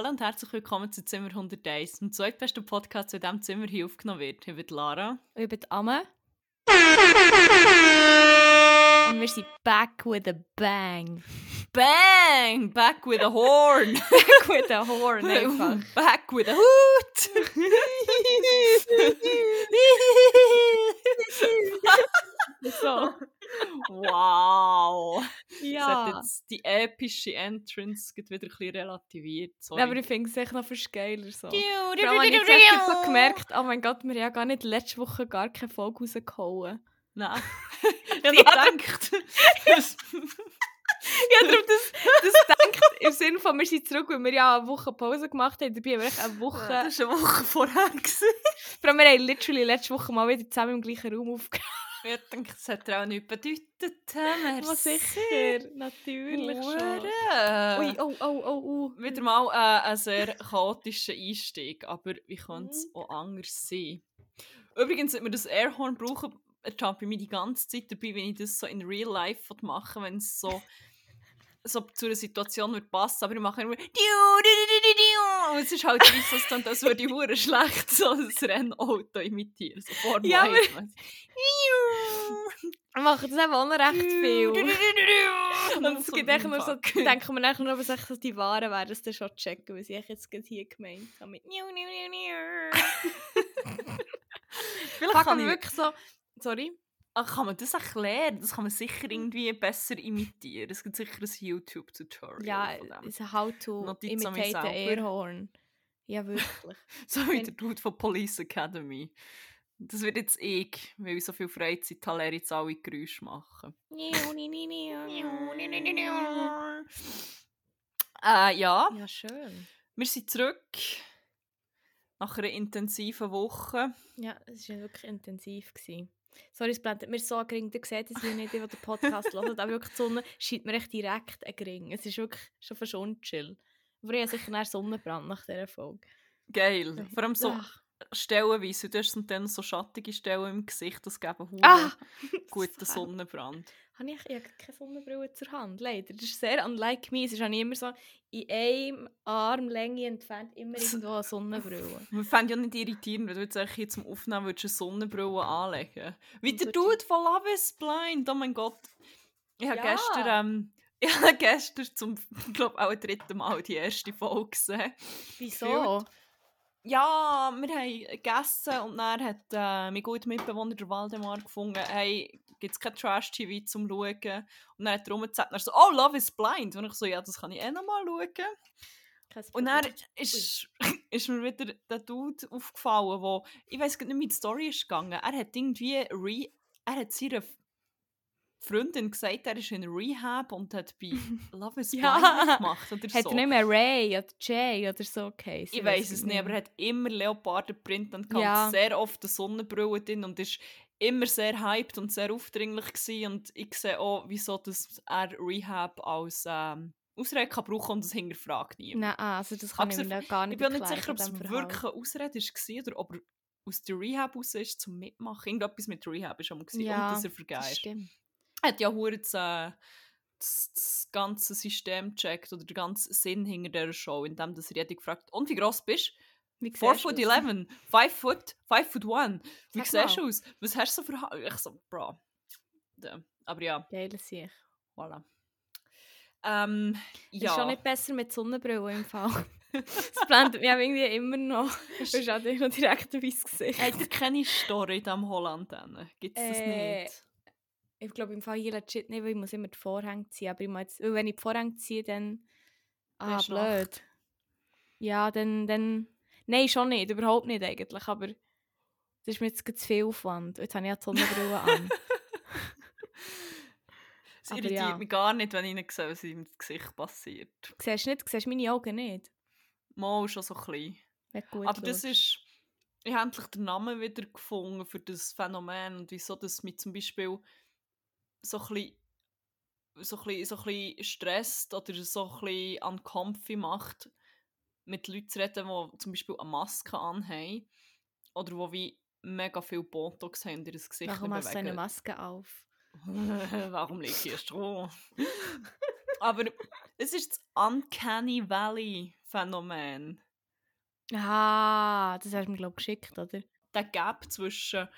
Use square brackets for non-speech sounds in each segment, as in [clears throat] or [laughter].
Hallo und herzlich willkommen zu Zimmer 101, dem zweitbesten Podcast, der in diesem Zimmer hier aufgenommen wird. Ich bin Lara. Ich bin Amme. Und wir sind back with a bang. Bang! Back with a horn! [laughs] Back with a horn, [laughs] einfach. Back with a hoot! [laughs] so. Wow! Das hat Ja. jetzt die epische Entrance geht wieder ein bisschen relativiert. Sorry. Ja, aber ich finde es echt noch fast geiler so. Vor allem habe ich jetzt echt so gemerkt, oh mein Gott, wir haben ja gar nicht letzte Woche gar keine Folge rausgehauen. Nein. [laughs] ich habe gedacht. [laughs] Ja, darum das, das denkt im Sinne von, wir sind zurück, weil wir ja eine Woche Pause gemacht haben. Dabei haben wir echt eine Woche... Das war eine Woche vorher. [laughs] Vor allem, wir haben literally letzte Woche mal wieder zusammen im gleichen Raum aufgenommen. Ich denke, das hat auch nichts bedeutet. Merci. Was sicher, natürlich. Ui, oh, oh, oh, oh. Wieder mal äh, ein sehr chaotischer Einstieg, aber wie könnte es Mhm. auch anders sein? Übrigens, wenn wir das Airhorn brauchen, ertappe ich mich die ganze Zeit dabei, wenn ich das so in Real Life mache, wenn es so, so zu einer Situation wird passen, aber ich mache immer und es ist halt so, es klingt, als würde hure schlecht so ein Rennauto imitieren, so Formel Ja, 1, aber- weißt du. Wir machen das eben auch noch recht viel. Und es gibt echt nur so, denken wir nachher nur, was echt so die Waren wären, das dann schon checken, was ich jetzt hier gemeint habe. Mit niu, niu, niu, niu. [laughs] Vielleicht kann aber ich wirklich so, sorry. Ach, kann man das erklären? Das kann man sicher irgendwie besser imitieren. Es gibt sicher ein YouTube-Tutorial. Ja, es how to Notiz imitate an. Airhorn. Ja, wirklich. [laughs] So wie der Dude von Police Academy. Das wird jetzt ich, weil ich so viel Freizeit habe, lehre jetzt alle Geräusche machen. [laughs] Äh, ja, Ja, schön. wir sind zurück. Nach einer intensiven Woche. Ja, es war wirklich intensiv. Gewesen. Sorry, es blendet mir so gering. Ihr seht es hier nicht, die den Podcast hören, aber wirklich die Sonne scheint mir echt direkt ein gering. Es ist wirklich schon fast unchill. Aber ich habe sicher einen Sonnenbrand nach dieser Folge. Geil. Vor allem so Ach. Stellenweise. Du hast dann so schattige Stellen im Gesicht, das geben hure Ah! [laughs] guten Sonnenbrand. Habe ich, ich habe keine Sonnenbrille zur Hand, leider. Das ist sehr unlike me. Es ist eigentlich immer so in einem Armlänge entfernt immer irgendwo eine Sonnenbrille. [laughs] Wir fänden ja nicht irritierend, wenn du jetzt eigentlich zum Aufnehmen würdest eine Sonnenbrille anlegen Wie der Dude von Love is Blind, oh mein Gott. Ich habe Ja. gestern, ähm, [laughs] ich habe gestern zum, glaube auch dritten Mal die erste Folge gesehen. Wieso? Ja, wir haben gegessen und dann hat äh, mein guter Mitbewohner, der Waldemar, gefunden, hey, gibt es kein Trash-TV zum Schauen? Und dann hat er rumgezeigt und er so, oh, Love is Blind. Und ich so, ja, das kann ich eh noch mal schauen. Und dann ist, [laughs] ist mir wieder der Dude aufgefallen, wo ich weiß nicht, wie die Story ist gegangen. Er hat irgendwie re er hat seiner Freundin gesagt, er ist in Rehab und hat bei [laughs] Love is Blind Ja. mitgemacht oder Hat so. er nicht mehr Ray oder Jay oder so geheißen? ich weiß es nicht, aber er hat immer Leopardenprint und gehabt, Ja. sehr oft eine Sonnenbrille drin und ist immer sehr hyped und sehr aufdringlich gewesen. und ich sehe auch, wieso dass er Rehab als ähm, Ausrede kann brauchen und das hinterfragt niemand. Nein, also das kann Abgesehen ich mir gar Ich nicht bin nicht sicher, ob es wirklich eine Ausrede war oder ob er aus der Rehab raus ist zum Mitmachen. Irgendetwas mit Rehab war schon mal gewesen Ja, und dass er Das stimmt. Hat ja hure das, äh, das, das ganze System gecheckt oder den ganzen Sinn hinter dieser Show, indem dass er jeder gefragt und wie gross bist du? Wie 4 siehst foot du aus? 11, 5 foot, 5 foot 1. Wie siehst du aus? Was hast du so für Haare? Ich so, bro. Ja. Aber ja, Geil sich. voilà. Ähm, Ja. Ist schon nicht besser mit Sonnenbrille im Fall. [laughs] Das blendet mich auch irgendwie immer noch. Du hast auch noch direkt ein weißes Gesicht. Habt ihr keine Story in diesem Holland? Gibt es das Äh, nicht? Ich glaube im Fall hier legit nicht, weil ich muss immer die Vorhänge ziehen. Aber ich muss jetzt, wenn ich die Vorhänge ziehe, dann... Ah, blöd. Nacht. Ja, dann, dann... Nein, schon nicht. Überhaupt nicht eigentlich. Aber das ist mir jetzt zu viel Aufwand. Jetzt habe ich ja die Sonnenbrille an. [laughs] Es irritiert ja. mich gar nicht, wenn ich nicht sehe, was im Gesicht passiert. Siehst du nicht? Siehst meine Augen nicht? Mal schon so ein bisschen. Wenn du gut Aber das ist. Ich habe endlich den Namen wieder gefunden für das Phänomen und wieso das mich zum Beispiel so ein bisschen, so ein bisschen, so ein stresst oder so ein bisschen uncomfy macht, mit Leuten zu reden, die zum Beispiel eine Maske anhaben oder die wie mega viel Botox haben in ihr Gesicht Warum hast du eine. Maske auf? [laughs] Warum liegt hier Stroh? Aber Es ist das Uncanny Valley Phänomen. Ah, das hast du mir, glaube ich, geschickt, oder? Der Gap zwischen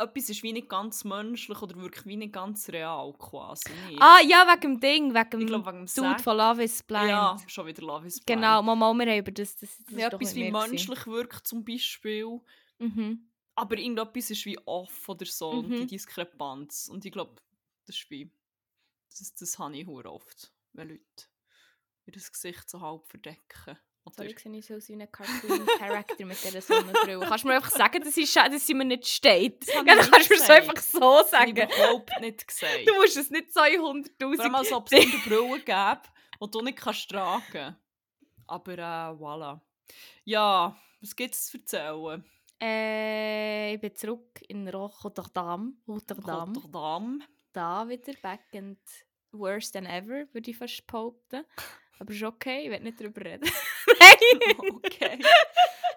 etwas ist wie nicht ganz menschlich oder wirklich wie nicht ganz real quasi. Nicht? Ah, ja, wegen dem Ding, wegen dem ich glaube, wegen dem Dude Sex. von Love is Blind. Ja, schon wieder Love is Blind. Genau, Mama, wir haben über das, das, das Ja, etwas wie menschlich wirkt zum Beispiel, Mhm. aber irgendetwas ist wie off oder so und die Mhm. Diskrepanz. Und ich glaube, das ist wie, das, das habe ich oft, wenn Leute ihr das Gesicht so halb verdecken. Sorry, ich sehe nicht so aus wie ein Cartoon-Character mit dieser Sonnenbrille. Kannst du mir einfach sagen, dass, ich, dass sie mir nicht steht? Ja, dann kannst du mir so einfach so habe ich sagen. überhaupt nicht gesagt. Du musst es nicht Vor allem, 200'000... als ob es eine Brille gäbe, die du nicht kannst tragen Aber äh, voilà. Ja, was gibt es zu erzählen? Äh, ich bin zurück in Rotterdam. Rotterdam. Rotterdam. Da wieder, back and worse than ever, würde ich fast behaupten. Aber ist okay, ich will nicht darüber reden. [laughs] Nein! [laughs] Okay.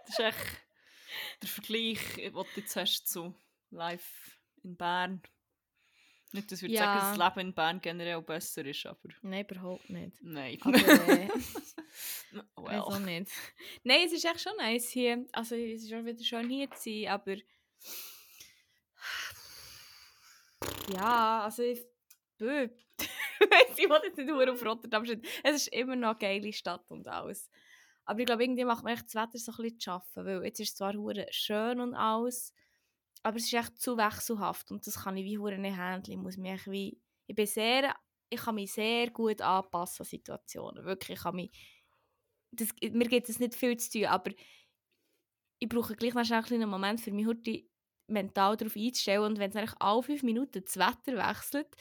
Das ist echt der Vergleich, den du jetzt hast zu live in Bern. Nicht, dass ich würde sagen, Ja. dass das Leben in Bern generell besser ist, aber Nein, überhaupt nicht. nein. Aber äh, [laughs] well. also nicht. Nein, es ist echt schon nice hier. Also es ist auch wieder schön hier zu sein, aber... [sighs] Ja, also ich... Bö. [laughs] Ich will jetzt nicht nur auf Rotterdam stehen. Es ist immer noch eine geile Stadt und alles. Aber ich glaube, irgendwie macht mir echt das Wetter so ein bisschen zu schaffen, weil jetzt ist es zwar hure schön und alles, aber es ist echt zu wechselhaft und das kann ich wie hure nicht handeln. Ich muss mich wie... Ich bin sehr... Ich kann mich sehr gut anpassen an Situationen. Wirklich, ich kann mich... Das, mir gibt es nicht viel zu tun, aber ich brauche gleich schnell einen Moment, für mich heute mental darauf einzustellen und wenn es eigentlich alle fünf Minuten das Wetter wechselt,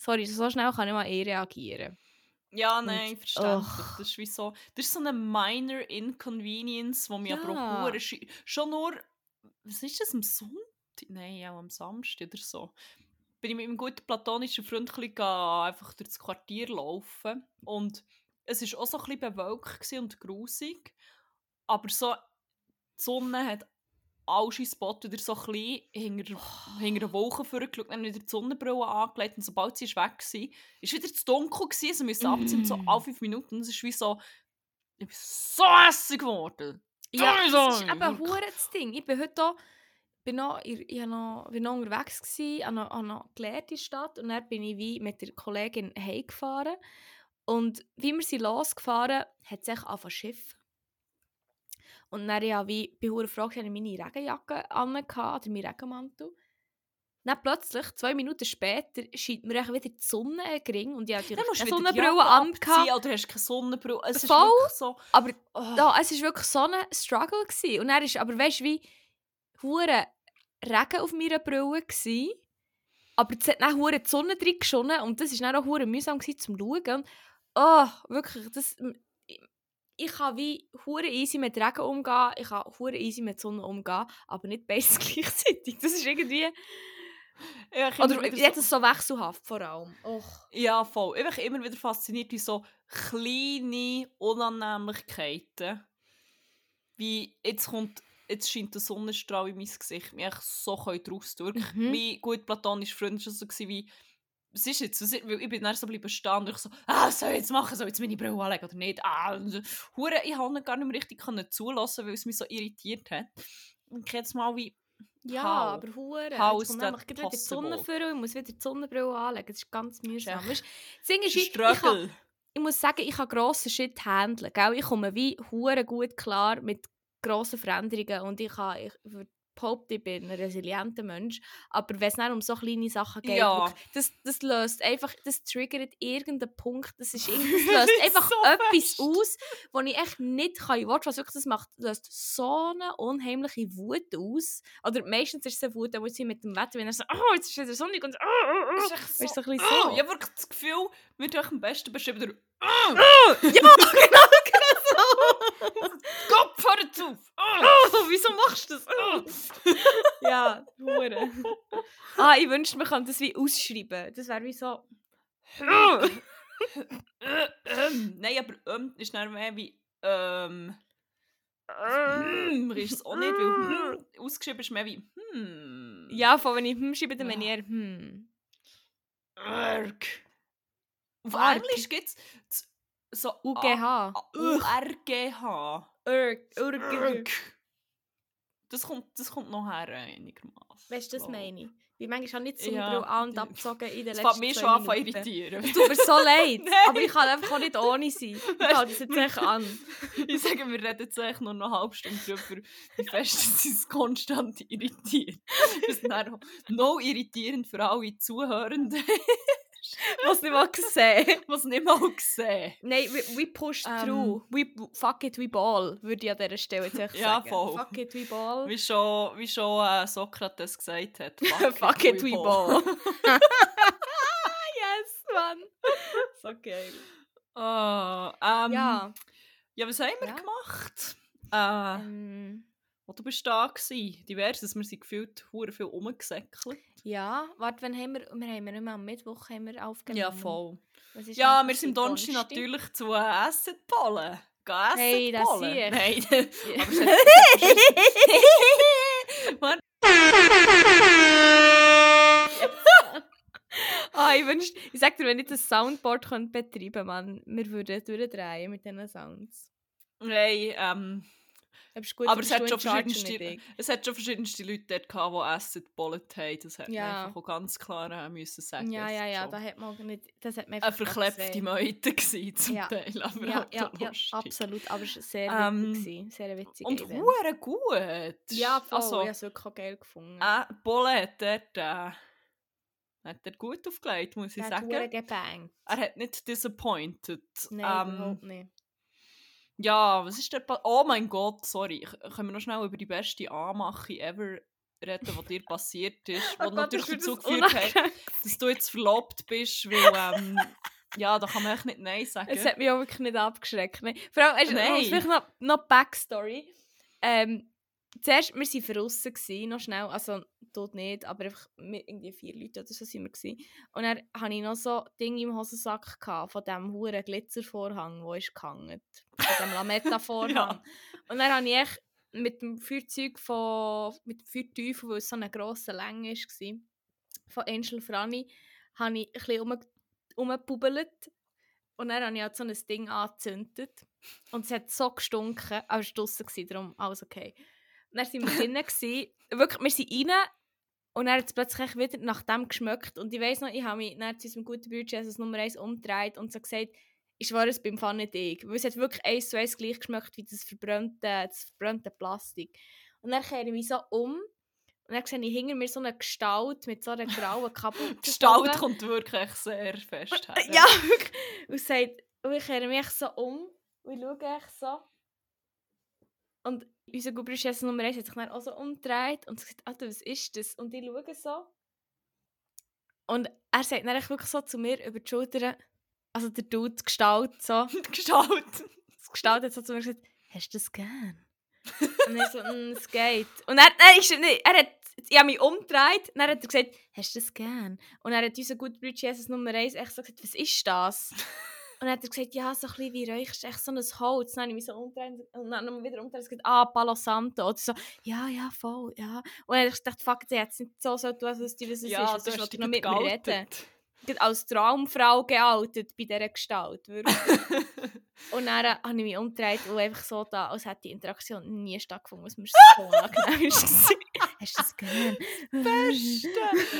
sorry, so schnell kann ich mal eh reagieren. Ja, nein, Und- verständlich. och. Das ist wie so, das ist so eine minor inconvenience, wo mir aber Ja. schi- schon nur, was ist das, am Sonntag? Nein, auch am Samstag oder so. Bin ich mit meinem guten platonischen Freund ein einfach durch das Quartier laufen und es ist auch so ein bisschen bewölkt und grusig, aber so, die Sonne hat alle Spots wieder so ein bisschen hinter, hinter den Wolken vorgeschaut, dann wieder die Sonnenbrille angelegt und sobald sie ist weg war, ist wieder zu dunkel gewesen, also müssen abziehen, so Mm. alle fünf Minuten und es ist wie so, ich bin so hässlich geworden. Ja, Sorry, das ist eben hure das Ding. Ich bin heute auch, bin noch, ich, ich noch, bin noch unterwegs gsi, an noch, an noch gelehrte Stadt und dann bin ich wie mit der Kollegin heimgefahren und wie wir sind losgefahren, hat sich zu schiffen. Und dann ja wie bei hure Frage hatte ich meine Regenjacke an oder meinen Regenmantel. Dann plötzlich, zwei Minuten später, scheint mir wieder die Sonne gering und ich hatte eine Sonnenbrille an. oder hast keine Sonnenbrille. Es ist Voll. wirklich so, Aber oh, ja, es war wirklich so ein Struggle. Gewesen. Und er ist, aber weißt du, wie hure Regen auf meiner Brille gsi, aber es hat dann hure die Sonne drin geschonnen und das war dann auch hure mühsam gewesen, zum Schauen. Und, oh, wirklich, das, ich, kann wie hure easy mit Regen umgehen, ich kann hure easy mit Sonne umgehen, aber nicht beides [laughs] gleichzeitig. Das ist irgendwie... ich Oder jetzt es so wechselhaft vor allem. Och. Ja, voll. Ich bin immer wieder fasziniert, wie so kleine Unannehmlichkeiten, wie jetzt kommt, jetzt scheint der Sonnenstrahl in mein Gesicht, mich so draus. Wirklich, Mhm. Mein gut platonischer Freund war so, wie, was ist jetzt, ist, weil ich bin dann so bleiben stehen und ich so, ah, soll ich jetzt machen, soll ich jetzt meine Brille anlegen oder nicht? Ah, und so. Hure, ich konnte gar nicht mehr richtig können zulassen, weil es mich so irritiert hat. Und ich jetzt mal wie, Ja, How? aber hure. How Jetzt kommt nämlich wieder die Sonne vor und ich muss wieder die Sonnenbrille anlegen. Das ist ganz mühsam. ist, ein ich, ich, kann, Struggle. ich muss sagen, ich kann grossen Shit handeln. Gell? Ich komme wie hure gut klar mit grossen Veränderungen und ich kann, ich würde behaupten, ich bin ein resilienter Mensch. Aber wenn es dann um so kleine Sachen geht, Ja. wirklich, das, das löst einfach, das triggert irgendeinen Punkt, das, ist [laughs] irgendwie, das löst einfach So etwas fest. aus, wo ich echt nicht kann fassen. Wirklich, das macht, löst so eine unheimliche Wut aus. Oder meistens ist es eine Wut, wo sie mit dem Wetter, wenn er so, oh, jetzt ist wieder sonnig und oh, oh, oh. Ist du, so ein bisschen so. Ich habe wirklich das Gefühl, wird euch am besten beschrieben durch Ja, [laughs] genau, auf! Ah. so. Oh, wieso machst du das? Oh. [laughs] ja, hure. Ah, ich wünschte, man könnte das wie ausschreiben. Das wäre wie so... ähm, [laughs] Nein, aber ähm, ist dann mehr wie ähm. Hm, ist es auch nicht, weil hm, ausgeschrieben ist mehr wie hm. Ja, von wenn ich hm schreibe, dann meine ich eher hm. Arg. Auf. Englisch gibt es So UGH. URGH. Urg. Das kommt, das kommt noch her einigermaßen. Weißt du, das meine ich? Wie manchmal habe ich nicht Ja, Sonnenbrille an und abgezogen in den Das letzten fängt mich schon an zu irritieren. Es tut mir so leid, aber ich kann einfach auch nicht ohne sein. Ich halte das jetzt echt an. Ich sage, wir reden jetzt eigentlich nur noch eine halbe Stunde darüber, wie fest es uns konstant irritiert. Das ist noch irritierend für alle Zuhörenden, Was nicht mal gesehen. [laughs] was nicht mal sehen. Nein, we, we push Ähm. through. We, fuck it, we ball, würde ich an dieser Stelle jetzt Ja, sagen. voll. Fuck it, we ball. Wie schon, wie schon äh, Sokrates gesagt hat. [laughs] Fuck it, we ball. ball. [laughs] yes, Mann. So geil. Ah, ähm, ja. Ja. was haben wir Ja. gemacht? Äh, Ähm, wo du bist da gsi. Diverses, wir sind gefühlt hure viel rumgesäckelt. ja, warte, wann haben wir, wir haben wir nicht mehr am Mittwoch haben wir aufgenommen. Ja, voll. Ja, wir sind gewesen? Donnerstag natürlich zu äh, Essenpollen. Gehen Hey, das sehe ich. Nein, [laughs] aber [laughs] Mann. Ah, ich wünschte, ich sag dir, wenn ich das Soundboard könnte betreiben man, wir würden durchdrehen mit diesen Sounds. Nein, ähm, Aber, es hat, schon verschiedenste, es hat schon verschiedenste Leute dort gehabt, die Essen gepollt haben. Das hat Ja. man einfach auch ganz klar äh, müssen sagen. Ja, ja, ja, da hat man nicht, das hat man eine verklepfte. Meute [laughs] gewesen zum Ja. Teil. Aber Ja, ja, ja, absolut, aber es war sehr Ähm, witzig, sehr witzig. Und hure gut. Ja, voll, Also, ich habe es wirklich auch geil gefunden. äh, Bolle hat dort, äh, hat er gut aufgelegt, muss ich hat sagen. hure gebankt. Er hat nicht disappointed. Nein, ähm, überhaupt nicht. Ja, was ist der pa Oh mein Gott, sorry. Können wir noch schnell über die beste Anmache ever reden, die dir passiert ist? [laughs] Oh Die Gott, natürlich dazu geführt hat, dass du jetzt verlobt bist, weil, ähm, ja, da kann man echt nicht Nein sagen. Es hat mich auch wirklich nicht abgeschreckt. Nein. Vor allem, du, Nein. vielleicht noch, noch Backstory. Ähm, zuerst, wir waren draussen, gewesen, noch schnell, also dort nicht, aber einfach mit irgendwie vier Leuten oder so sind wir. Gewesen. Und dann hatte ich noch so Dinge im Hosensack gehabt, von diesem huren Glitzervorhang, der ist gehangen. Von dem Lametta-Vorhang. [laughs] Ja. Und dann habe ich echt mit dem Feuerzeug von, mit dem Feuerteufel, weil es so eine grosse Länge war, von Angel Franny, habe ich ein bisschen um, umgepubbelt. Und dann habe ich halt so ein Ding angezündet. Und es hat so gestunken, aber es war draussen, darum alles okay. Und dann waren wir drinnen, gewesen. wirklich, wir sind rein und dann hat es plötzlich wieder nach dem geschmeckt. Und ich weiss noch, ich habe mich dann zu unserem guten Bruder Jesus Nummer 1 umgedreht und so gesagt, ich schwöre es beim Pfann nicht ich. Weil es hat wirklich eins zu eins gleich geschmeckt wie das verbrannte, das verbrannte Plastik. Und dann kehre ich mich so um und dann sehe ich hinter mir so eine Gestalt mit so einer grauen Kappe. [laughs] Gestalt kommt wirklich sehr fest her. Ja, wirklich. Und, sagt, und ich kehre mich so um und ich schaue echt so. Und unser Jesus Nummer 1 hat sich dann auch so umgedreht und sagt, Alter, was ist das? Und ich schaue so. Und er sagt dann wirklich so zu mir über die Schulter, also der Dude, die Gestalt, so, [laughs] Die Gestalt. das Gestalt hat so zu mir gesagt, hast du das gern? und er so, mm, es geht. Und er, nein, stimmt nicht, er hat, ich habe mich umgedreht und dann hat er gesagt, hast du das gern? Und er hat unser Jesus Nummer 1 echt so gesagt, was ist das? Und dann hat er gesagt, ja, so ein bisschen wie räuchst, echt so ein Holz. Dann habe ich mich so umgedreht und dann nochmal wieder umgedreht und gesagt, ah, Palo Santo. Oder so, ja, ja, voll, ja. Und dann habe ich gedacht, fuck, jetzt hätte es nicht so so tun, als dir das Ja, ist. du Was hast noch mit mir reden? als Traumfrau geoutet bei dieser Gestalt. Wirklich. [laughs] und dann habe ich mich umgedreht und einfach so da, als hätte die Interaktion nie stattgefunden, was mir so [laughs] unangenehm war. Hast du das gern? Beste.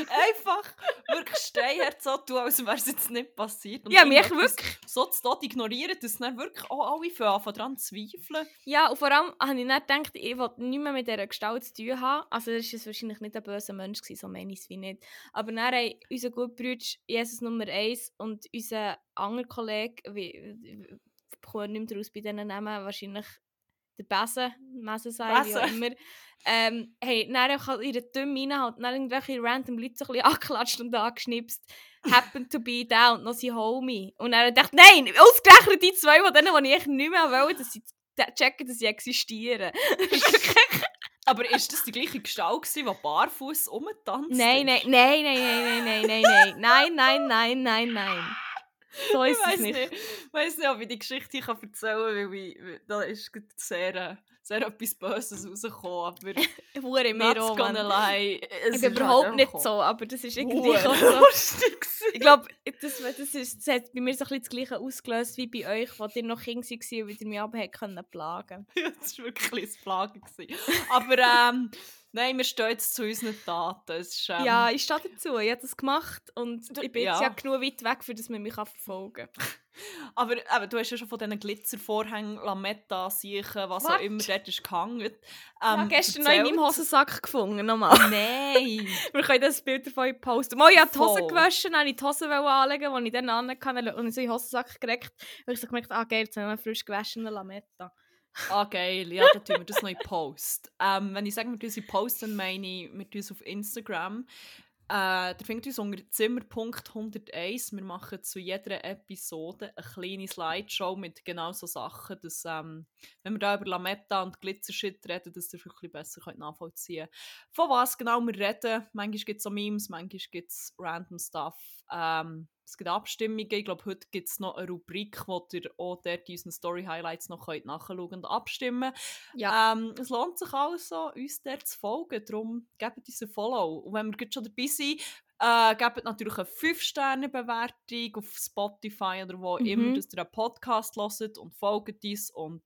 Einfach wirklich steinhart so tun, als wäre es jetzt nicht passiert. Und Ja, mich wirklich. So zu Tod ignorieren, dass dann wirklich auch alle von Anfang dran zweifeln. Ja, und vor allem habe ich dann gedacht, ich wollte nichts mehr mit dieser Gestalt zu tun haben. Also das war wahrscheinlich nicht ein böser Mensch, gewesen, so meine ich es wie nicht. Aber dann haben unser guter Bruder Jesus Nummer 1 und unser anderer Kollege, wie, ich komme nicht mehr daraus bei diesen Namen, wahrscheinlich der Besen, Mesenseil, wie auch immer, ähm, hey, dann halt in der Dümme rein, halt dann irgendwelche random Leute so ein bisschen angeklatscht und angeschnipst. Happened to be da und noch sein Homie. Und dann dachte nein, ausgerechnet die zwei, von denen, die ich nicht mehr wollte, dass sie checken, dass sie existieren. Aber ist das die gleiche Gestalt, die barfuß rumtanzt? Nein, nein, nein, nein, nein, nein, nein, nein, nein, nein, nein, nein, nein. [laughs] So Ich ist es weiß nicht. Ich weiß nicht, ob ich die Geschichte erzählen kann, weil ich, da ist sehr, äh, sehr etwas Böses rausgekommen, aber [laughs] Hure mir auch, gonna lie, Ich bin halt überhaupt nicht so, aber das ist irgendwie auch so. Ich glaube, das, das, ist, das hat bei mir so ein bisschen das Gleiche ausgelöst wie bei euch, wo ihr noch Kind war und wieder mich aber können plagen [laughs] Ja, das war wirklich ein Plagen. Aber ähm, nein, wir stehen jetzt zu unseren Taten. Ist, ähm, Ja, ich stehe dazu. Ich habe das gemacht und ich bin jetzt ja. ja genug weit weg, für dass man mich verfolgen kann. [laughs] Aber eben, du hast ja schon von diesen Glitzervorhängen, Lametta, Siechen, was auch What? immer dort ist gehangen. Ähm, ja, gestern noch in erzählt. meinem Hosensack gefunden, nochmal. Nein! [laughs] Wir können das Bild davon euch posten. Mal, ich habe die Hose gewaschen, dann ich die Hose anlegen, die ich dann anhatte und ich so in den Hosensack gereckt. Und ich so gemerkt, ah geil, jetzt habe ich noch frisch gewaschene Lametta. ah, geil. Ja, dann tun wir das noch in Post. [laughs] Ähm, wenn ich sage, wir tun es in Post, dann meine ich, wir tun es auf Instagram. Äh, findet uns unter Zimmerpunkt 101. Wir machen zu jeder Episode eine kleine Slideshow mit genau so Sachen, dass, ähm, wenn wir da über Lametta und Glitzershit reden, dass ihr vielleicht besser könnt nachvollziehen könnt, von was genau wir reden. Manchmal gibt es so Memes, manchmal gibt es random Stuff. Ähm, es gibt Abstimmungen. Ich glaube, heute gibt es noch eine Rubrik, wo ihr auch dort unseren Story-Highlights noch könnt nachschauen und abstimmen Ja. ähm, es lohnt sich also, uns dort zu folgen. Darum gebt uns ein Follow. Und wenn wir gerade schon dabei sind, äh, gebt natürlich eine 5-Sterne-Bewertung auf Spotify oder wo Mhm. immer, dass ihr einen Podcast hört und folgt uns und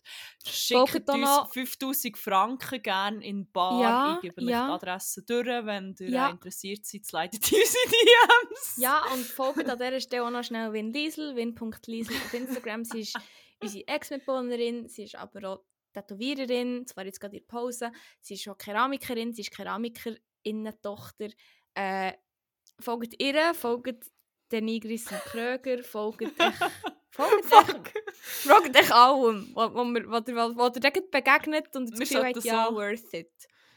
schickt uns noch- 5000 Franken gerne in Bar. Ja, ich gebe euch ja. die Adresse durch, wenn ihr Ja. interessiert seid, leitet [laughs] uns in die DMs. Ja, und folgt an dieser Stelle auch noch schnell Win Liesel, win.liesel auf Instagram. Sie ist unsere Ex-Mitbewohnerin, sie ist aber auch Tätowiererin, zwar jetzt gerade in Pause. Sie ist auch Keramikerin, sie ist Keramikerinnen-Tochter. Äh, folgt ihr, folgt den Nigris und Kröger, folgt euch, folgt euch, folgt euch allem, wo, ihr- dort begegnet und das Gefühl habt, ja, so- worth it.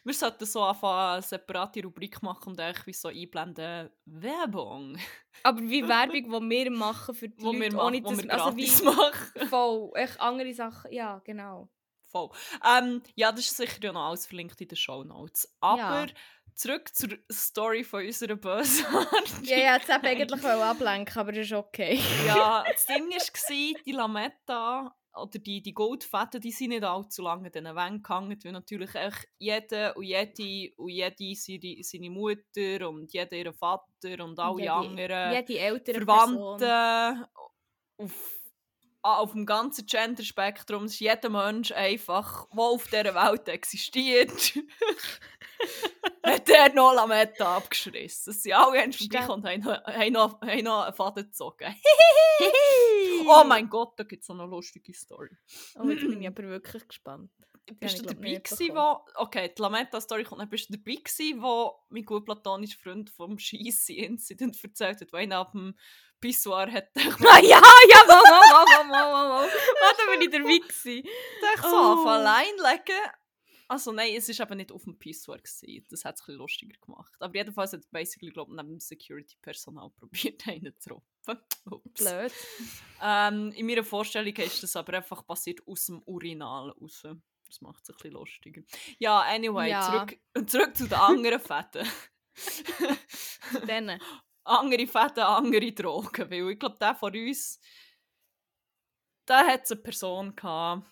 Wir sollten so anfangen, eine separate Rubrik machen und eigentlich wie so einblenden Werbung. Aber wie [laughs] Werbung, die wir machen für die Wo Leute, wir, machen, ohne dass wir also wie, machen. [laughs] Voll, echt andere Sachen, ja, genau. Voll. Ähm, ja, das ist sicher ja noch alles verlinkt in den Show Notes. Aber Ja. Zurück zur Story von unserer Bösart. Ja, ja, jetzt [laughs] wollte ich eigentlich ablenken, aber das ist okay. ja, [laughs] das Ding war, die Lametta oder die, die Goldfäden, die sind nicht allzu lange in diesen Wänden gehangen, weil natürlich echt jeder und jede und jede seine, seine Mutter und jeder ihren Vater und alle Jede- anderen Jede ältere Person. Verwandten auf, ah, auf dem ganzen Gender-Spektrum ist jeder Mensch einfach, der auf dieser Welt existiert, [laughs] hat der noch Lametta abgeschrissen. Es sind alle haben Stimmt. und haben noch, haben, noch, haben noch einen Faden gezogen. oh mein Gott, da gibt es noch eine lustige Story. Oh, jetzt bin ich aber wirklich gespannt. Bist du dabei gewesen, wo... Okay, die Lametta-Story kommt nicht. Bist du dabei gewesen, wo mein gut platonischer Freund vom Scheisse-Incident erzählt hat, wo einer auf dem Pissoir hat [laughs] gedacht, Ah, ja, ja, wow, wow, wow, wow, wow, wow. Warte, bin ich dabei gewesen. Ich so Oh. auf allein legen. Also nein, es war eben nicht auf dem Pissoir. Das hat es ein bisschen lustiger gemacht. Aber jedenfalls hat basically, glaube ich, neben dem Security-Personal [laughs] probiert, einen zu roppen. Ups. Blöd. Ähm, in meiner Vorstellung ist das aber einfach passiert aus dem Urinal raus. Das macht es ein bisschen lustiger. Ja, anyway, Ja. Zurück, zurück zu den anderen Fäden. Zu denen. [laughs] andere Fäden, andere Drogen. Weil ich glaube, der von uns, da hat eine Person gehabt,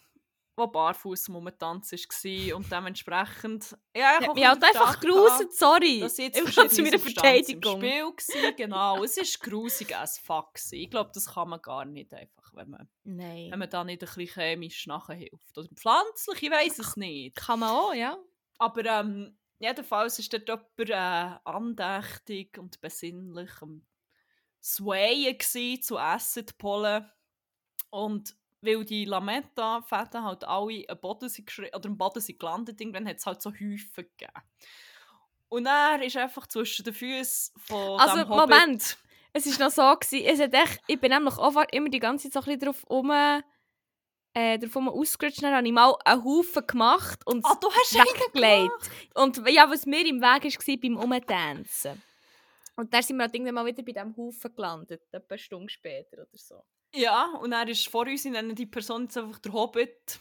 die barfuß rumgetanzt war und dementsprechend... Ja, Hat mich halt einfach gruselt, sorry. Das Ich jetzt war zu meiner verschiedene Substanzen im Verteidigung. Spiel gewesen, genau. Es war grusig as fuck. gewesen. Ich glaube, das kann man gar nicht einfach, wenn man, Nein. wenn man da nicht ein bisschen chemisch nachhilft. Oder pflanzlich, ich weiß es nicht. Kann man auch, ja. Aber ähm, jedenfalls ist dort jemand äh, andächtig und besinnlich am Swayen zu Acid-Pollen. Und weil die Lametta-Fäden halt alle am Boden sind, oder am Boden sind gelandet, irgendwann hat es halt so Häufen gegeben. Und er ist einfach zwischen den Füßen von Also, dem Hobbit... Moment. Es war noch so, gewesen, es hat echt, ich bin nämlich auch immer die ganze Zeit so ein bisschen drauf um, äh, drauf um ausgerutscht. Dann habe ich mal einen Haufen gemacht und Ah, du hast weggelegt. Und ja, was mir im Weg war beim Umtanzen. Und dann sind wir halt irgendwann mal wieder bei diesem Haufen gelandet, etwa eine Stunde später oder so. Ja, und er ist vor uns, ich nenne die Person jetzt einfach der Hobbit.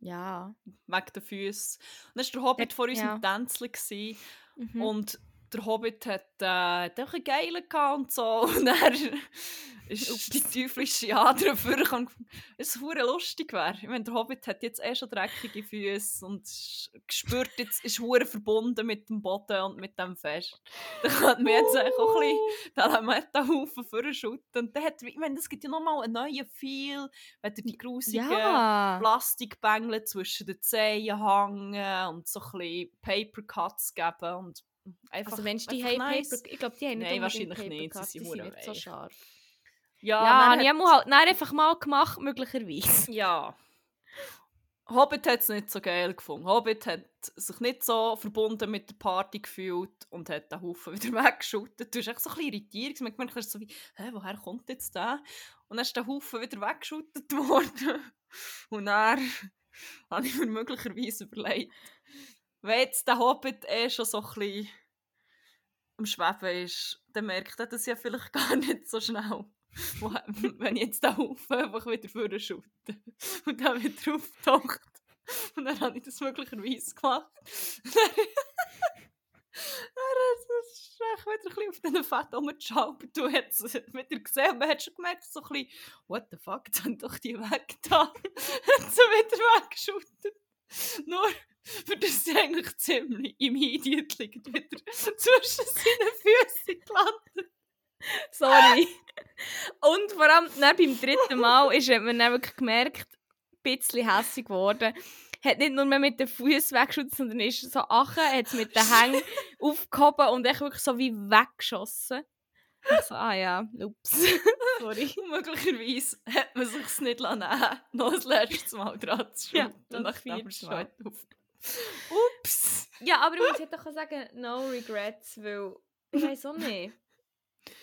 Ja. wegen den Füßen. Und dann war der Hobbit Dort- vor uns ja. im Tänzchen. Mhm. Und der Hobbit hat, äh, hat auch einen geilen gehabt und so. [laughs] Und er ist die teuflische Ader vorgekommen. Es hure lustig wäre. Ich meine, der Hobbit hat jetzt eh schon dreckige Füße und ist gespürt, jetzt ist hure verbunden mit dem Boden und mit dem Fest. Da könnte man jetzt uh. auch ein bisschen den Lametta-Haufen vorschütten. Und der hat, ich meine, es gibt ja nochmal einen neuen Feel, wenn er die grusigen Ja. Plastikbängel zwischen den Zehen hängen und so ein bisschen Paper Cuts geben und einfach Also wenn die einfach haben nice. Paper, ich glaube, die haben nicht Nein, wahrscheinlich nicht, Paper sie Cuts, sind die sind nicht so scharf. Ja, Ja, habe ich einmal halt dann einfach mal gemacht, möglicherweise. [laughs] Ja. Hobbit hat es nicht so geil gefunden. Hobbit hat sich nicht so verbunden mit der Party gefühlt und hat den Haufen [laughs] wieder weggeschüttet. Du hast echt so ein bisschen irritiert. Man hast so wie, hä, woher kommt jetzt der? Und dann ist der Haufen wieder weggeschüttet [laughs] worden. Und dann habe ich mir möglicherweise überlegt, wenn jetzt der Hobbit eh schon so ein bisschen am Schweben ist, dann merkt er das ja vielleicht [laughs] gar nicht so schnell. [laughs] Wenn ich jetzt den Haufen einfach wieder vorschütte und dann wieder auftaucht. Und dann habe ich das möglicherweise gemacht. [laughs] dann ist es wieder ein auf diesen Fett rumgeschraubt. Du hast es wieder gesehen man hat schon gemerkt, so ein bisschen, what the fuck, haben doch die weggetan. hat sie wieder weggeschüttet. Nur, [laughs] für das sie eigentlich ziemlich immediately wieder [laughs] zwischen seinen Füßen gelandet. Sorry. Und vor allem dann beim dritten Mal ist hat man dann wirklich gemerkt, ein bisschen hässlich geworden. Hat nicht nur mehr mit den Füßen weggeschützt, sondern ist so achen, hat es mit den Hängen [laughs] aufgehoben und echt wirklich so wie weggeschossen. So, ah ja, ups. Sorry. Möglicherweise hat man sich nicht nehmen lassen, noch das letzte Mal dran zu Ja, schütten, noch nachdem schon Mal. auf. Ups! Ja, aber ich muss jetzt doch sagen, no regrets, weil ich weiß auch nicht.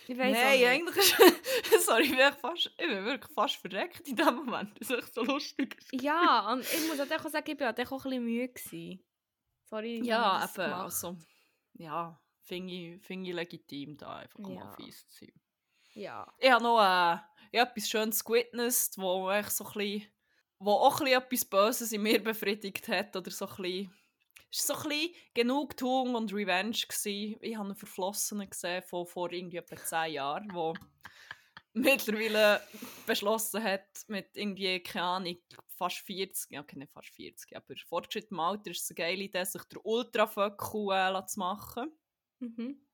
Ich weiß auch Nein, nicht. eigentlich ist... [laughs] Sorry, ich bin, fast, ich bin wirklich fast verreckt in dem Moment. Das ist echt so lustig. Ja, und ich muss auch sagen, ich war halt auch ein bisschen müde. Gewesen. Sorry. Ja, ich eben, also... Ja, finde ich, find ich legitim, da einfach Ja. mal fies zu sein. Ja. Ich habe noch äh, ich habe etwas Schönes gewitnessed, wo echt so ein bisschen, wo auch ein etwas Böses in mir befriedigt hat. Oder so ein es war so ein Genugtuung und Revenge. Gewesen. Ich habe einen Verflossenen gesehen von vor irgendwie etwa 10 Jahren, der [laughs] mittlerweile beschlossen hat, mit irgendwie, keine Ahnung, fast 40, ja, okay, nicht fast 40, aber fortgeschrittenem Alter ist es eine geile Idee, sich der Ultraföckel äh, zu machen. Mhm.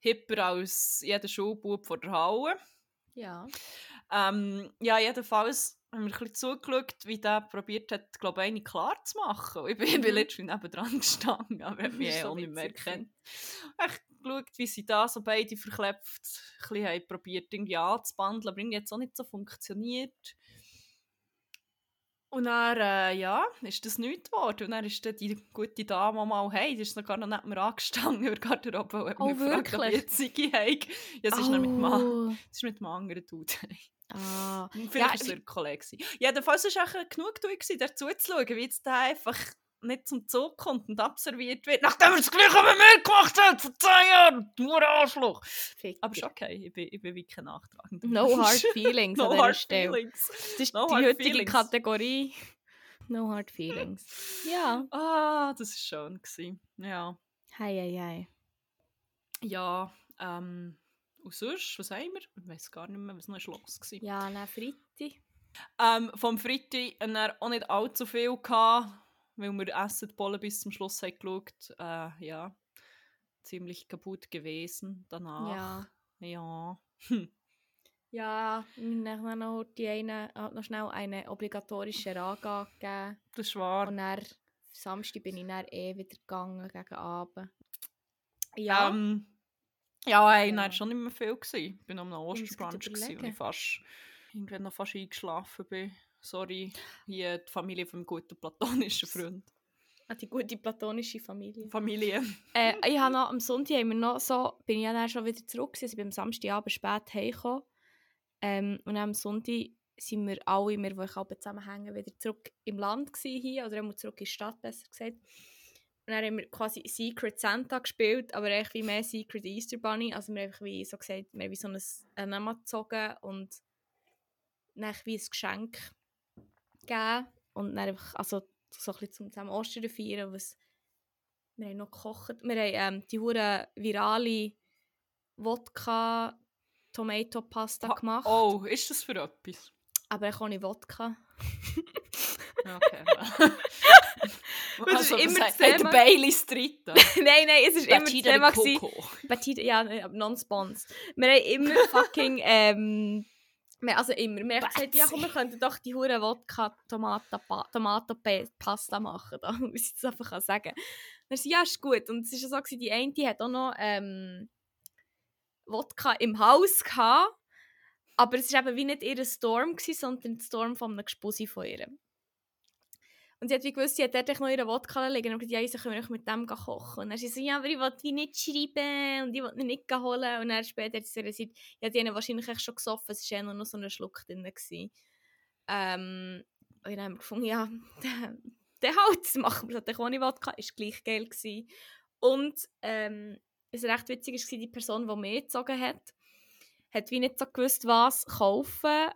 Hipper als jeder Schulbub vor der Halle. Ja. Ähm, ja, jedenfalls haben wir ein bisschen zugeschaut, wie der probiert hat, glaube ich, eine klar zu machen. Ich bin, bin Mhm. letztens nebendran [laughs] gestanden, aber ich habe [laughs] mich so auch nicht mehr erkannt. Ich geschaut, wie sie da so beide verklebt ein bisschen haben probiert, irgendwie anzubandeln, aber irgendwie hat es auch nicht so funktioniert. Und dann, äh, ja, ist das nichts geworden. Und dann ist dann die gute Dame mal, hey, die ist noch gar noch nicht mehr angestanden, [laughs] über Garderobe und hat Oh, mich gefragt, ob ich wirklich? Ziggy habe. Ja, sie ist mit dem. Oh. Sie ist mit einem anderen Dude. Ah. Vielleicht Ja, war es ein Kollege. gewesen. Jedenfalls war es auch genug gewesen, der zuzuschauen, wie jetzt der einfach nicht zum Zug kommt und abserviert wird, nachdem er das Gleiche mit mir gemacht hat, vor 10 Jahren, du Arschloch. Ficker. Aber ist okay, ich bin, ich bin wirklich nachtragend. No [laughs] hard feelings an no dieser hard Stelle. feelings. Das ist No die heutige feelings. Kategorie. No hard feelings. Ja. Ah, das war schön. Gewesen. Ja. Hei, hei, hei. Ja, ähm, und sonst, was haben wir? Ich weiß gar nicht mehr, was noch los war. Ja, dann Freitag. Ähm, vom Freitag hatten wir auch nicht allzu viel, gehabt, weil wir Essen die Bolle bis zum Schluss haben geschaut äh, Ja, ziemlich kaputt gewesen danach. Ja. Ja. Hm. Ja, dann noch, die eine, hat noch schnell eine obligatorische Raga gegeben. Das ist wahr. Und dann, Samstag bin ich dann eh wieder gegangen gegen Abend. Ja, Ähm, ja, hey, Ja. nein, schon nicht mehr viel. Gewesen. Ich war am Osterbrunch und ich fast, irgendwann noch fast eingeschlafen bin. Sorry, hier die Familie von meinem guten platonischen Freund. ah, die gute platonische Familie. Familie. Äh, ich habe noch, am Sonntag haben wir noch so, bin ich dann schon wieder zurück gewesen. Also ich bin am Samstagabend spät heimgekommen. Ähm, und am Sonntag sind wir alle, wir, die ich zusammenhängen, wieder zurück im Land gewesen hier, oder einmal zurück in die Stadt, besser gesagt. Und dann haben wir quasi Secret Santa gespielt, aber eigentlich wie mehr Secret Easter Bunny. Also wir haben einfach wie so gesagt, wir haben wie so ein, ein Name gezogen und dann wie ein Geschenk gegeben. Und dann einfach, also so ein bisschen zum zusammen Ostern feiern, was Wir haben noch gekocht. Wir haben ähm, die hure virale Wodka Tomato Pasta Ha- gemacht. Oh, ist das für etwas? Aber ich ohne Wodka. [laughs] Okay. [laughs] Das ist immer das Thema. Baileys dritte. [laughs] nein, nein, es ist immer das Thema. Batida, ja, non-spons. Wir haben immer [laughs] fucking, ähm, wir, also immer, wir haben gesagt, ja komm, wir könnten doch die hure Wodka Tomata Tomato Pasta machen, da muss ich jetzt einfach sagen. Dann sie, ja, ist gut. Und es war ja so, die eine die hat auch noch ähm, Wodka im Haus gehabt, aber es war eben wie nicht ihr Storm, gewesen, sondern der Storm von einem Gespusi von ihr. Und sie hat wie gewusst, sie hat dort noch ihren Wodka liegen und gesagt, ja, wieso können wir mit dem kochen. Und dann sie so, ja, aber ich will wie nicht schreiben und ich will ihn nicht holen. Und dann später hat sie gesagt, ja, die haben wahrscheinlich schon gesoffen, es war ja noch so ein Schluck drin. Gewesen. Ähm, und dann haben wir gefunden, ja, [laughs] der, halt, das machen wir natürlich ohne Wodka, ist gleich geil gewesen. Und ähm, was recht witzig war, die Person, die mich gezogen hat, hat wie nicht so gewusst, was kaufen.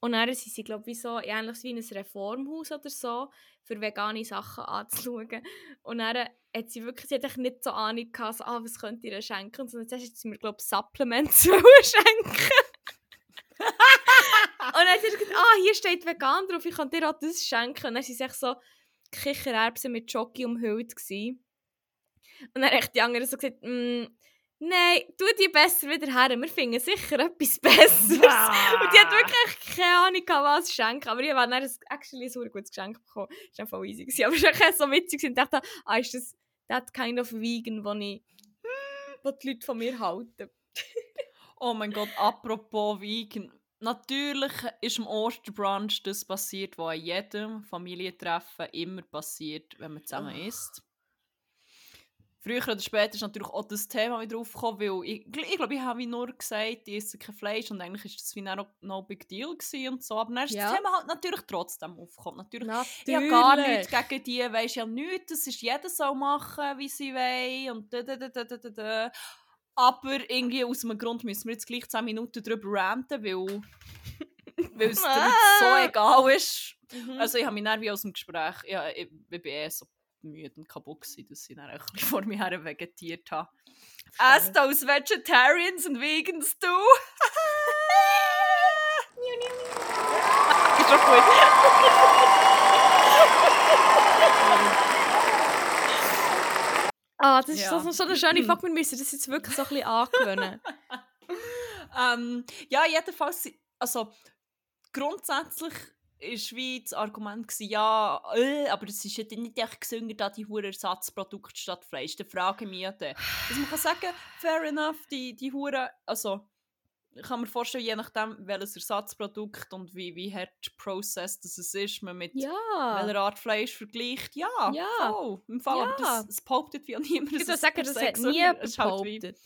Und dann sind sie, glaube ich, so ähnlich wie in ein Reformhaus oder so, für vegane Sachen anzuschauen. Und dann hat sie wirklich, sie hat nicht so Ahnung gehabt, ah, was könnte ihr schenken? Und dann hat sie mir, glaube ich, Supplements [laughs] schenken. Und dann hat sie gesagt, ah, hier steht vegan drauf, ich kann dir auch das schenken. Und dann waren sie so Kichererbsen mit Jockey umhüllt. Gewesen. Und dann haben die anderen so gesagt, mm, nein, tu die besser wieder her, wir finden sicher etwas [laughs] Besseres. Und die hat wirklich keine Ahnung, was schenken. Aber ich habe dann ein, actually ein super gutes Geschenk bekommen. Das war einfach easy. gewesen. [laughs] Aber es war so witzig. Ich dachte, ah, ist das that kind of vegan, wo, ich, wo die Leute von mir halten. [laughs] Oh mein Gott, apropos Vegan. Natürlich ist im Osterbrunch das passiert, was an jedem Familientreffen immer passiert, wenn man zusammen isst. Früher oder später ist natürlich auch das Thema wieder aufgekommen, weil ich, ich glaube, ich habe nur gesagt, ich esse kein Fleisch und eigentlich ist das wie noch no big deal gewesen und so. Aber dann ist Ja. das Thema halt natürlich trotzdem aufgekommen. Natürlich Natürlich. Ich habe gar nichts gegen die, weisst ja nichts, das ist jeder soll machen, wie sie will und da, da, da, da, da, da. Aber irgendwie aus einem Grund müssen wir jetzt gleich 10 Minuten darüber ranten, weil, weil es [laughs] so egal ist. Mhm. Also ich habe mich wie aus dem Gespräch, ja, ich, ich bin eh so müde und kaputt gewesen, dass ich dann ein bisschen vor mir her vegetiert habe. As those Vegetarians and Vegans do. [laughs] ist doch gut. Ah, das ist Ja. so, so eine schöne Fuck, wir müssen das jetzt wirklich so ein bisschen angewöhnen. [laughs] ähm, ja, jedenfalls, also grundsätzlich ist wie das Argument gewesen, ja, äh, aber es ist ja nicht echt gesünder, da die hure Ersatzprodukte statt Fleisch. Dann frage ich mich dann. Also man kann sagen, fair enough, die, die hure, also ich kann mir vorstellen, je nachdem, welches Ersatzprodukt und wie, wie hart processed das es ist, man mit ja. welcher Art Fleisch vergleicht, ja, Ja. voll, im Fall, aber Ja. das, es behauptet wie auch niemand. Ich würde sagen, das hat nie halt behauptet.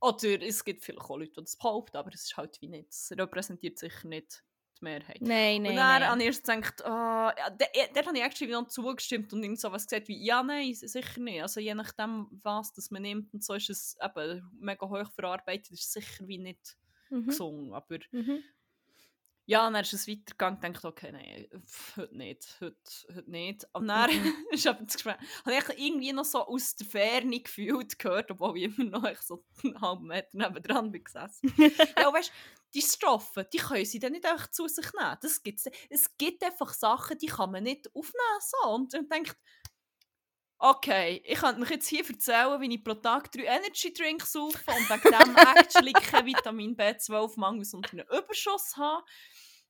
oder es gibt vielleicht auch Leute, die das behaupten, aber es ist halt wie nicht. Es repräsentiert sicher nicht die Mehrheit. Nein, nein, und dann nein. habe ich erst gedacht, ah, ja, der, der habe ich actually noch zugestimmt und irgend so was gesagt wie, ja, nein, sicher nicht. Also je nachdem, was das man nimmt und so ist es eben mega hoch verarbeitet, ist sicher wie nicht Mhm. gesungen. Aber Mhm. Ja, dann ist es weitergegangen und dachte, okay, nein, heute nicht, heute, heute nicht. Und dann Mhm. [laughs] ist das Gespräch, habe ich irgendwie noch so aus der Ferne gefühlt gehört, obwohl ich immer noch so einen halben Meter nebendran bin gesessen. [laughs] ja, weißt die Stoffe, die können sie dann nicht einfach zu sich nehmen. Das gibt's, es gibt einfach Sachen, die kann man nicht aufnehmen. So. Und dann denkt, okay, ich könnte mich jetzt hier erzählen, wie ich pro Tag drei Energy Drinks saufe und wegen dem actually kein Vitamin B12-Mangel, sondern einen Überschuss habe.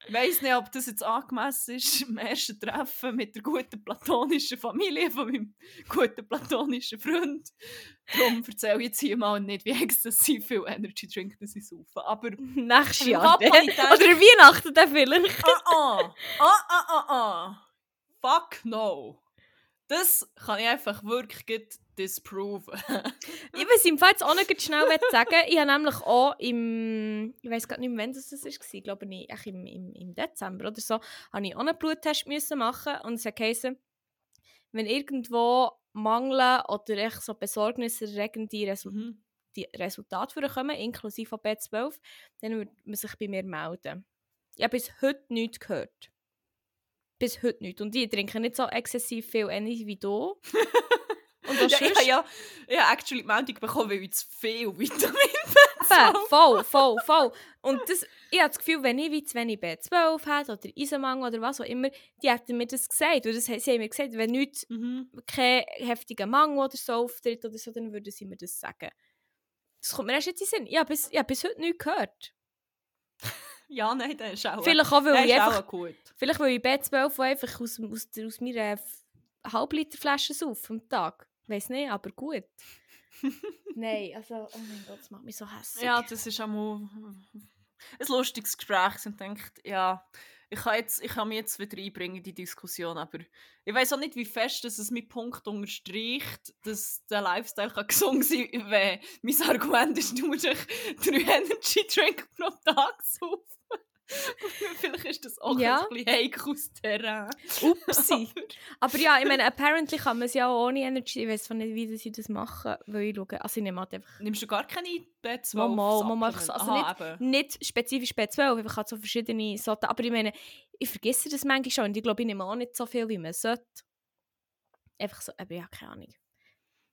Ich weiss nicht, ob das jetzt angemessen ist [laughs] im ersten Treffen mit der guten platonischen Familie von meinem guten platonischen Freund. Darum erzähle ich jetzt hier mal nicht, wie exzessiv viel Energy Drink das ich saufe. Aber Nächstes Jahr. Oder Weihnachten dann vielleicht. ah, ah, ah, ah, ah, ah. Fuck no. Das kann ich einfach wirklich gut disproven. [laughs] Ich weiß im Fall jetzt auch nicht schnell sagen. Ich habe nämlich auch im, ich weiß gar nicht mehr, wann das war, ich glaube ich, im, im, im Dezember oder so, habe ich auch einen Bluttest müssen machen und es hat geheißen, wenn irgendwo Mangel oder echt so besorgniserregende Resul Mhm. Resultate kommen, inklusive von B12, dann würde man sich bei mir melden. Ich habe bis heute nichts gehört. Bis heute nicht. Und ich trinke nicht so exzessiv viel Energie wie du. [laughs] Und was Ja, ich sonst? habe ja, ich habe actually die Meldung bekommen, weil ich zu viel Vitamin Eben, voll, voll, voll. Und das, ich habe das Gefühl, wenn ich wie zu wenig B12 hätte oder Eisenmangel oder was auch immer, die hätten mir das gesagt. Das, sie haben mir gesagt, wenn nicht mhm. kein heftiger Mangel oder so auftritt oder so, dann würden sie mir das sagen. Das kommt mir erst jetzt in den Sinn. Ich habe bis, ich habe bis heute nichts gehört. Ja, nein, das ist auch, Vielleicht auch, weil ich ist einfach, auch gut. vielleicht weil ich B12 auch einfach aus, aus, der- aus meiner Halbliterflasche sauf am Tag. Weiß nicht, aber gut. [laughs] Nein, also, oh mein Gott, das macht mich so hässlich. Ja, das ist auch mal ein lustiges Gespräch und denkt, ja, ich kann, jetzt, ich kann mich jetzt wieder einbringen in die Diskussion, aber ich weiß auch nicht, wie fest dass es mein Punkt unterstreicht, dass der Lifestyle kann [laughs] gesund sein kann, wenn mein Argument ist, du musst echt drei [laughs] Energy Drink pro Tag saufen. [laughs] Vielleicht ist das auch Ja. ein bisschen heikles Terrain. Upsi. [laughs] Aber ja, ich meine, apparently kann man es ja auch ohne Energy. Ich weiß nicht, wie sie das machen, weil ich schaue. Also ich nehme halt einfach Nimmst du gar keine B12 Mal, mal, mal, also Aha, eben. nicht spezifisch B12, einfach halt so verschiedene Sorten. Aber ich meine, ich vergesse das manchmal schon und ich glaube, ich nehme auch nicht so viel, wie man sollte. Einfach so, aber ja, keine Ahnung.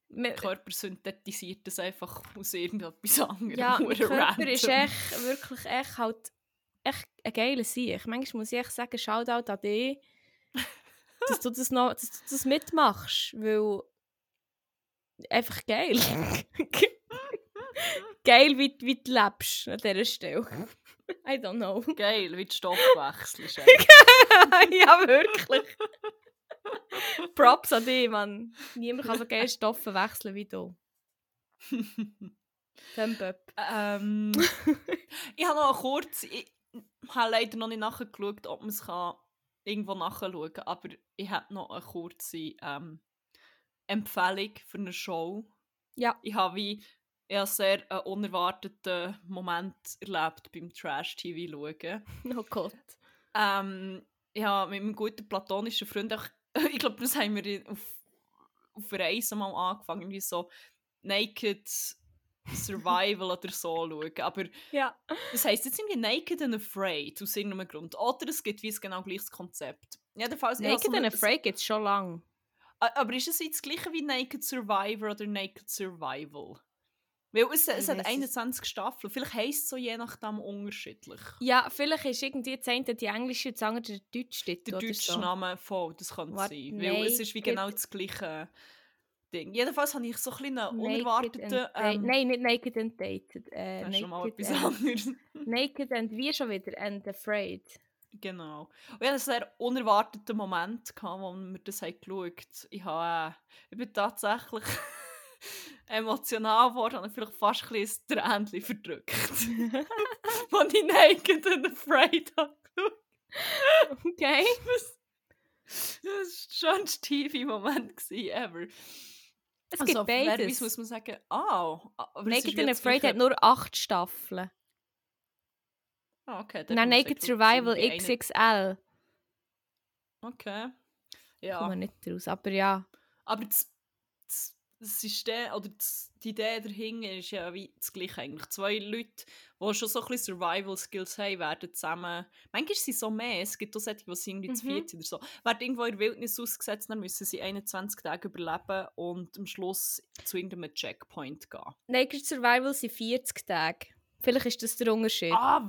Der Körper synthetisiert das einfach aus irgendetwas anderem. Ja, [laughs] mein Körper ist random. echt, wirklich echt halt echt ein geiler Sieg. Manchmal muss ich echt sagen, Shoutout an dich, dass [laughs] du das noch, dass du das mitmachst, weil einfach geil. [laughs] geil, wie, wie du lebst an dieser Stelle. I don't know. Geil, wie die Stoff wechselst. [laughs] ja, wirklich. Props an dich, Mann. Niemand kann so geile Stoffe wechseln wie du. Thumb up. ähm, ich habe noch. Ich habe leider noch nicht nachgeschaut, ob man es kann irgendwo nachschauen kann. Aber ich habe noch eine kurze ähm, Empfehlung für eine Show. Ja. Ich habe wie ich sehr einen unerwarteten Moment erlebt beim Trash-TV schauen. [laughs] Oh Gott. Ähm, ich habe mit meinem guten platonischen Freund, auch, [laughs] ich glaube, das haben wir auf, auf Reisen mal angefangen, irgendwie so Naked Survival oder so schauen. Aber Ja. das heisst jetzt irgendwie Naked and Afraid, aus irgendeinem Grund. Oder es gibt wie ein genau gleiches Konzept. Jedenfalls, Naked so and Afraid gibt es schon lange. Aber ist es jetzt das gleiche wie Naked Survivor oder Naked Survival? Weil es, es hat weiss es- 21 Staffeln. Vielleicht heisst es so je nachdem unterschiedlich. Ja, vielleicht ist irgendwie das eine die englische und das andere der deutsche Titel Der deutsche so. Name voll, das Warte, sein. Weil es ist wie genau das gleiche Ding. Jedenfalls habe ich so and Da- Ähm, Nein, nicht Naked and Dated. Äh, das ist schon mal naked, etwas and, anderes. [laughs] naked and wie schon wieder and Afraid. genau. Und ich hatte einen sehr unerwarteten Moment, gehabt, wo wir das [laughs] haben geschaut Ich, habe, äh, ich bin tatsächlich emotional geworden und vielleicht fast ein bisschen ein Tränchen verdrückt. Als ich Naked and Afraid habe. Okay. Das war der schönste TV-Moment ever. Es Also, gibt beides. muss man sagen, ist Naked and Afraid hat nur acht Staffeln. Ah, okay, Nein, Naked Survival XXL. Okay. Ja. Kommen nicht raus. Aber ja. aber das, das, System, oder die Idee dahinter ist ja wie das Gleiche eigentlich. Zwei Leute, die schon so ein bisschen Survival-Skills haben, werden zusammen, manchmal sind es so mehr, es gibt auch solche, die sind irgendwie zu Mhm. viert sind oder so, werden irgendwo in der Wildnis ausgesetzt, dann müssen sie 21 Tage überleben und am Schluss zu irgendeinem Checkpoint gehen. Naked Survival sind 40 Tage. Vielleicht ist das der Unterschied. Ah,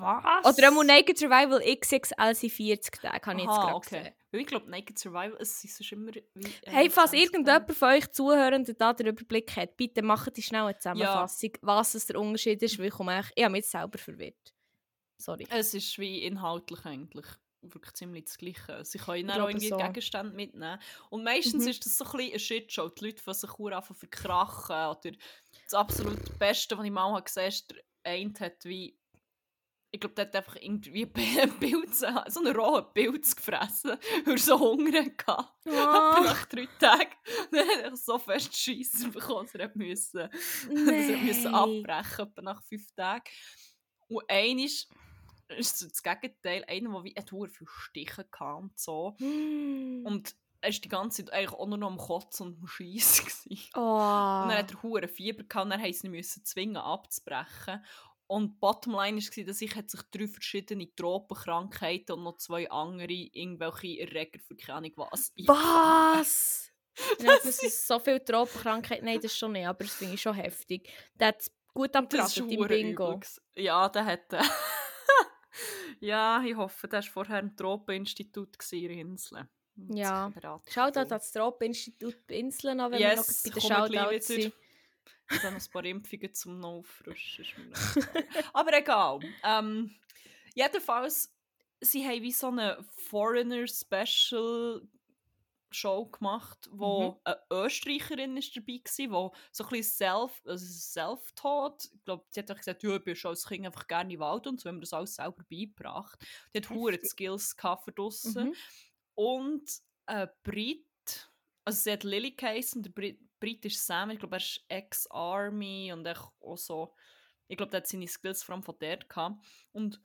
was? Oder auch Naked Survival XXL sind 40 Tage, habe ich jetzt gerade okay. gesehen. Weil ich glaube, Naked Survival, es ist sonst immer wie... Hey, falls 21 irgendjemand von euch Zuhörenden da den Überblick hat, bitte macht die schnell eine Zusammenfassung, was es der Unterschied ist, weil ich, komme echt, ich habe mich selber verwirrt. Sorry. Es ist wie inhaltlich eigentlich wirklich ziemlich das Gleiche. Sie können dann auch irgendwie so. Gegenstände mitnehmen. Und meistens Mhm. ist das so ein bisschen eine Shitshow. Die Leute, die sich anfangen verkrachen. Oder das absolut Beste, was ich mal gesehen habe, ist, der eine hat wie... Ich glaube, der hat einfach irgendwie [laughs] einen Pilz, so einen rohen Pilz gefressen, weil er so Hunger hatte. Oh, [laughs] nach drei Tagen. [laughs] Dann hat er so fest Scheisser bekommen, dass er müssen, dass er müssen nein. abbrechen nach fünf Tagen. Und einer ist, das Gegenteil, einer, der wie hat verdammt viele Stiche hatte und so. Mm. Und er war die ganze Zeit eigentlich auch nur noch am Kotzen und am Scheissen. Oh. Und dann hat er hure Fieber gehabt und dann mussten sie zwingen abzubrechen. Und Bottomline war, dass ich hat sich drei verschiedene Tropenkrankheiten und noch zwei andere irgendwelche Erreger für keine Ahnung was. Was? [laughs] Ja, das ist so viel Tropenkrankheit. Nein, das schon nicht, aber das finde ich schon heftig. Der hat gut abgerastet im hure Bingo. gewesen. Ja, der hat... Äh, [laughs] ja, ich hoffe, der war vorher im Tropeninstitut in Inseln. Ja. Shoutout an das Tropeninstitut Inseln, an, wenn wir noch Yes, bei den Shoutouts sind. Ich habe noch ein paar Impfungen zum noch auffrischen. ist mir noch. [laughs] Aber egal. Ähm, jedenfalls, sie haben wie so eine Foreigner-Special Show gemacht, wo Mhm. eine Österreicherin ist dabei war, die so ein bisschen self, also self-taught, ich glaube, sie hat auch gesagt, ja, ich bin schon als Kind einfach gerne im Wald und so haben wir das alles selber beigebracht. Die hat Heftig. Skills für draussen. Mhm. Und ein Brit, also sie hat Lily geheißen, der Brit, Brit ist Sam, ich glaube, er ist Ex-Army und auch so, ich glaube, der hat seine Skills vor allem von dort gehabt. Und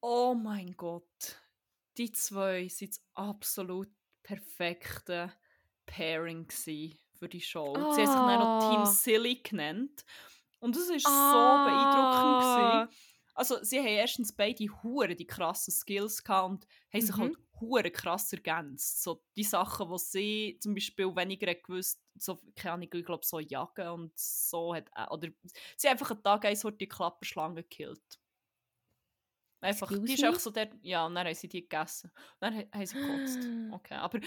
oh mein Gott, die zwei sind das absolut perfekte Pairing für die Show. Sie haben sich dann noch Team Ah. Silly genannt. Und das ist Ah. so beeindruckend gewesen. Also sie haben erstens beide hure die krassen Skills gehabt und haben sich Mhm. halt hure krass ergänzt. So die Sachen, die sie zum Beispiel weniger gewusst, so, keine Ahnung, ich glaube so jagen und so hat, äh, oder sie haben einfach einen Tag eins die Klapperschlange gekillt. Einfach, die ist me? einfach so der, ja, und dann haben sie die gegessen. Und dann ha- haben sie gekotzt. [gasps] Okay, aber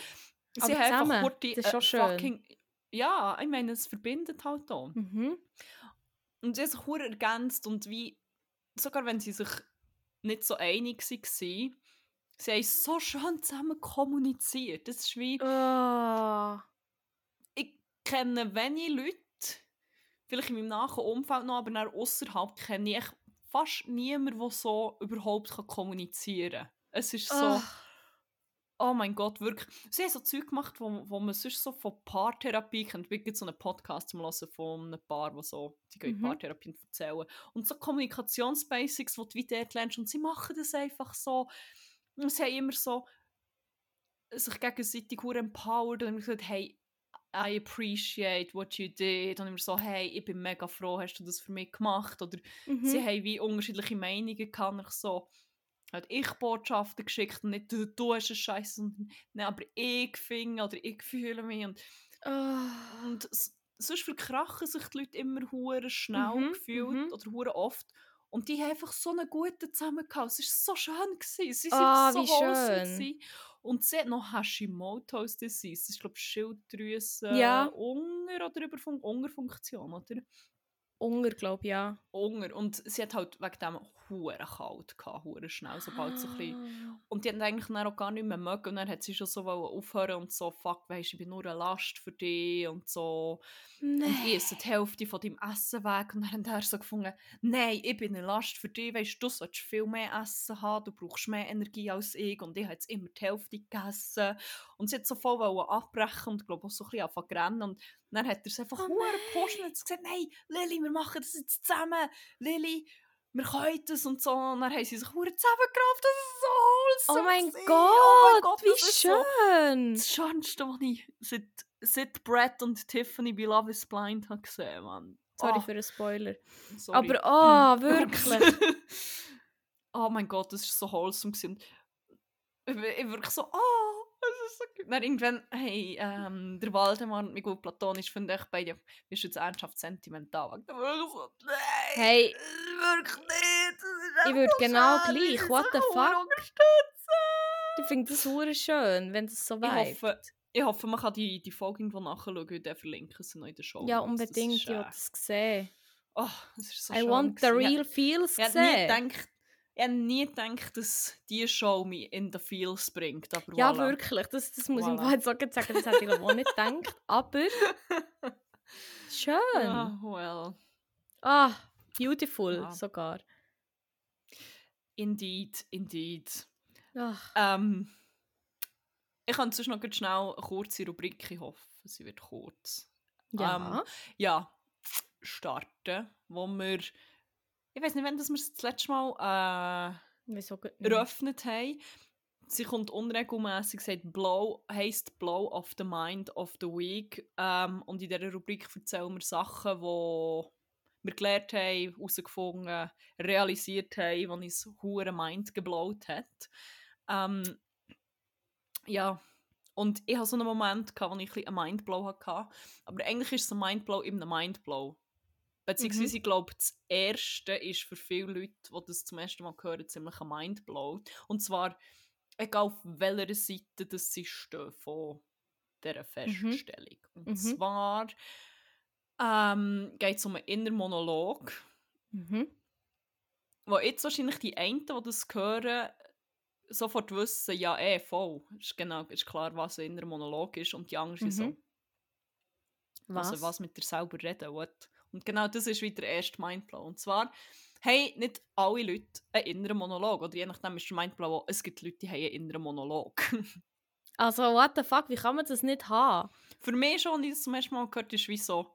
sie Aber haben einfach zusammen, ist schon schön. fucking, ja, ich meine, es verbindet halt auch. Mhm. Und sie haben sich ergänzt und wie, sogar wenn sie sich nicht so einig waren, sie haben so schön zusammen kommuniziert. Das ist wie, Ah. ich kenne wenige Leute, vielleicht in meinem nahen Umfeld noch, aber dann außerhalb kenne ich fast niemanden, der so überhaupt kann kommunizieren kann. Es ist so, Ah. oh mein Gott, wirklich. Sie haben so Zeug gemacht, wo, wo man sonst so von Paartherapie kennt. Es gibt so einen Podcast zum Hören von einem Paar, wo so, die gehen Mhm. Paartherapie erzählen. Und so Kommunikationsbasics, die du wie dort lernst. Und sie machen das einfach so. Und sie haben immer so sich gegenseitig empowered und gesagt, hey, I appreciate what you did. Und immer so, hey, ich bin mega froh, hast du das für mich gemacht? Oder Mhm. sie haben wie unterschiedliche Meinungen gehabt. und Ich so, hat ich Botschaften geschickt und nicht du, du hast einen Scheiß, sondern nein, aber ich finde oder ich fühle mich. Und, Ah. und sonst verkrachen sich die Leute immer hure schnell Mhm, gefühlt mhm. oder hure oft. Und die haben einfach so einen guten zusammen gehabt. Es war so schön. Gewesen. Sie sind Ah, so schön. gewesen. Und sie hat noch Hashimoto's Disease. Das ist, glaube ich, Schilddrüse Ja. Unger oder Überfun Ungerfunktion, oder? Unger, glaube ich, ja. Unger. Und sie hat halt wegen dem hure kalt gehabt, hure schnell, sobald so ein bisschen Ah. und die haben eigentlich dann auch gar nicht mehr mögen. Und dann hat sie schon so aufhören und so, fuck, weisst, ich bin nur eine Last für dich und so. Und ich esse die Hälfte von deinem Essen weg. Und dann haben er so gefunden, nein, ich bin eine Last für dich, weisst du, solltest viel mehr Essen haben, du brauchst mehr Energie als ich. Und ich habe jetzt immer die Hälfte gegessen. Und sie hat so voll abbrechen und glaube auch so ein bisschen anfangen zu rennen. Und dann hat er es einfach Oh gepusht und gesagt, nein, Lilly, wir machen das jetzt zusammen. Lilly, wir können das und so. Und dann haben sie sich hure zusammengerafft. Das ist so Oh wholesome mein gewesen. Gott, oh mein Gott, wie das ist so schön. das Schönste, was ich seit, seit Brett und Tiffany bei Love is Blind habe gesehen, Mann. Sorry Oh, für den Spoiler. sorry. Aber [clears throat] ah, wirklich. oh mein Gott, das war so wholesome. Ich, ich wirklich so, oh, das ist so gut. Dann irgendwann, hey, ähm, der Waldemar und gut platonisch finde ich beide, bist du jetzt ernsthaft sentimental? Dann ich so, nein, Hey. wirklich nicht. Ich würde genau schön, gleich, ich what the fuck? Ich finde das hure schön, wenn das so Ich weit. ich hoffe, man kann die, die Folge irgendwo nachschauen und dann verlinken sie noch in der Show. Ja, unbedingt, ist, ich äh, das sehen. Oh, das ist so I schön want the real feels Ich hätte nie sehen. gedacht, ich hätte nie gedacht, dass diese Show mich in the feels bringt. Aber Ja, voilà. wirklich. Das, das muss ich Voilà. im Fall jetzt sagen. Das hätte ich auch nicht gedacht. [laughs] Aber schön. Ja, well. Ah, beautiful Ja. sogar. Indeed, indeed. Ach, Ähm, ich kann sonst noch ganz schnell eine kurze Rubrik, ich hoffe, sie wird kurz. ja. Ähm, ja, starten, wo wir, ich weiß nicht, wann wir es das letzte Mal Wieso äh, nicht? eröffnet haben. Sie kommt unregelmäßig, sagt Blow, heisst Blow of the Mind of the Week. Ähm, und in dieser Rubrik erzählen wir Sachen, die wir gelernt haben, herausgefunden, realisiert haben, die uns hure Mind geblowt hat. Ähm, ja, Und ich hatte so einen Moment, gehabt, wo ich ein bisschen einen Mindblow hatte. Aber eigentlich ist es ein Mindblow in einem Mindblow. Beziehungsweise, Mhm. ich glaube, das Erste ist für viele Leute, die das zum ersten Mal hören, ziemlich ein Mindblow. Und zwar, egal auf welcher Seite das sie stehen von dieser Feststellung. Und Mhm. zwar ähm, geht es um einen inneren Monolog, Mhm. wo jetzt wahrscheinlich die einen, die das hören, sofort wissen, ja, eh, voll. Ist, genau, ist klar, was ein innerer Monolog ist. Und die anderen sind Mhm. so, Was? also was mit dir selber reden, what? Und genau das ist wieder der erste Mindblow. Und zwar haben nicht alle Leute einen inneren Monolog. Oder je nachdem ist der Mindblow auch, es gibt Leute, die haben einen inneren Monolog. [laughs] Also, what the fuck, wie kann man das nicht haben? Für mich schon, als ich das zum ersten Mal gehört ist wie so,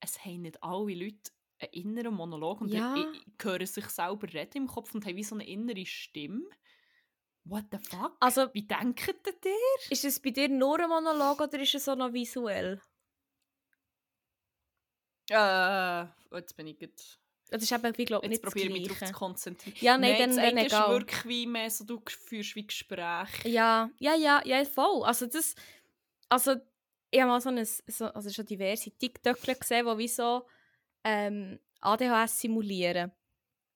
es haben nicht alle Leute einen inneren Monolog und Ja. hören sich selber reden im Kopf und haben wie so eine innere Stimme. What the fuck? Also, Wie denkt ihr ihr? ist es bei dir nur ein Monolog oder ist es auch noch visuell? Äh, jetzt bin ich jetzt. Das ist eben, wie glaube ich, Jetzt probiere ich mich darauf zu konzentrieren. Ja, nein, dann, das dann ist egal. wirklich wie mehr so, du führst wie Gespräche. Ja, ja, ja, ja, voll. Also das, also ich habe mal so, ein, so also schon diverse TikTokler gesehen, die wie so ähm, ADHS simulieren.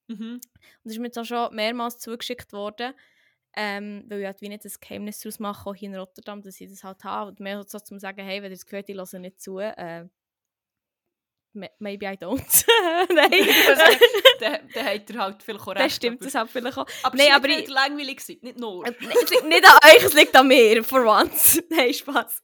Mhm. Und das ist mir jetzt auch schon mehrmals zugeschickt worden, ähm, weil ich halt wie nicht das Geheimnis daraus mache, auch hier in Rotterdam, dass ich das halt habe. Und mehr so zum sagen, hey, wenn ihr das gehört, ich höre nicht zu, äh, maybe I don't. [laughs] Nein, [laughs] dann, dann hat er halt vielleicht auch recht. das stimmt, das hat vielleicht auch. aber Nein, aber nicht, ich- langweilig gewesen, nicht nur. Äh, es liegt nicht an euch, es liegt an mir, for once. [laughs] Nein, Spaß.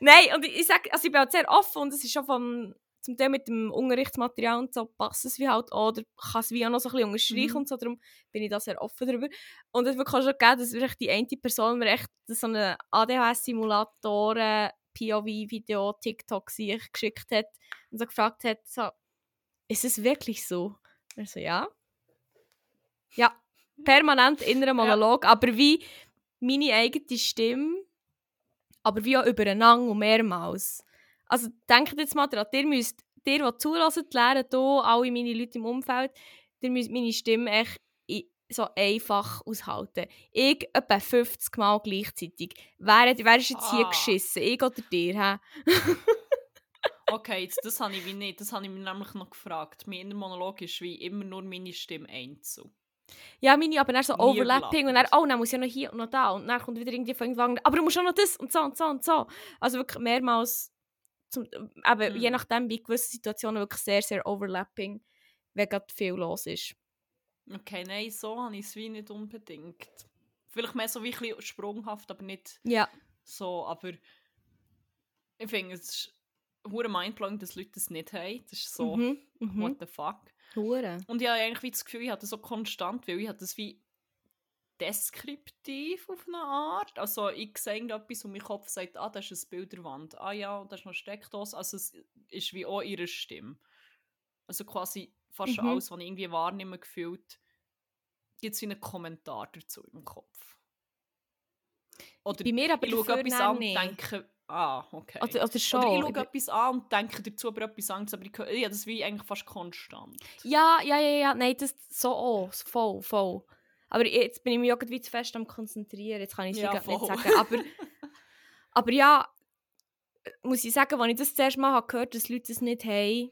Nein, und ich, ich sage, also ich bin halt sehr offen und es ist schon vom, zum Teil mit dem Unterrichtsmaterial und so passt es wie halt oder kann es wie auch noch so ein bisschen unterstreichen Mhm. und so, darum bin ich da sehr offen darüber. Und es wird schon gegeben, dass die eine Person mir echt so einen ADHS-Simulator, POV-Video, TikTok sich geschickt hat und so gefragt hat, so, ist es wirklich so? Und ich so, ja. Ja, permanent innerer Monolog, aber wie meine eigene Stimme, aber wie auch übereinander und mehrmals. Also denkt jetzt mal daran, ihr müsst, ihr, die zulassen, lernen, hier, alle meine Leute im Umfeld, ihr müsst meine Stimme echt so einfach aushalten. Ich etwa 50 Mal gleichzeitig. Wer, wer ist jetzt hier Ah. geschissen? Ich oder dir? [laughs] Okay, jetzt, das habe ich wie nicht. Das habe ich mir nämlich noch gefragt. Mein innerer Monolog ist wie immer nur meine Stimme einzeln. Ja, meine, aber dann so Nie Overlapping und dann, oh, dann muss ich ja noch hier und noch da und dann kommt wieder irgendwie von irgendwann, aber du musst auch noch das und so und so und so. Also wirklich mehrmals, zum, aber je Mhm. nachdem, bei gewissen Situationen wirklich sehr, sehr overlapping, wenn gerade viel los ist. Okay, nein, so habe ich es wie nicht unbedingt. Vielleicht mehr so wie ein bisschen sprunghaft, aber nicht Ja. so. Aber ich finde, es ist hure mindblowing, dass Leute das nicht haben. Das ist so, Mhm. Mhm. what the fuck. Hure. Und ich habe eigentlich wie das Gefühl, ich habe das so konstant, weil ich habe das wie deskriptiv auf eine Art. Also ich sehe irgendetwas und mein Kopf sagt, ah, das ist eine Bilderwand. Ah ja, und das ist noch Steckdose. Also es ist wie auch ihre Stimme. Also quasi fast Mhm. alles, was ich irgendwie wahrnehme, gefühlt, gibt es einen Kommentar dazu im Kopf. Oder Bei mir aber ich schaue etwas an und denke, ah, okay. Oder, oder schon. Oder ich schaue etwas an und denke dazu aber etwas anderes, aber ich, ja, das ist wie eigentlich fast konstant. Ja, ja, ja, ja, nein, das so auch, voll, voll. Aber jetzt bin ich mich irgendwie zu fest am konzentrieren, jetzt kann ich es Ja, nicht sagen. Aber, [laughs] aber ja, äh, muss ich sagen, als ich das zuerst mal habe gehört dass Leute das nicht haben,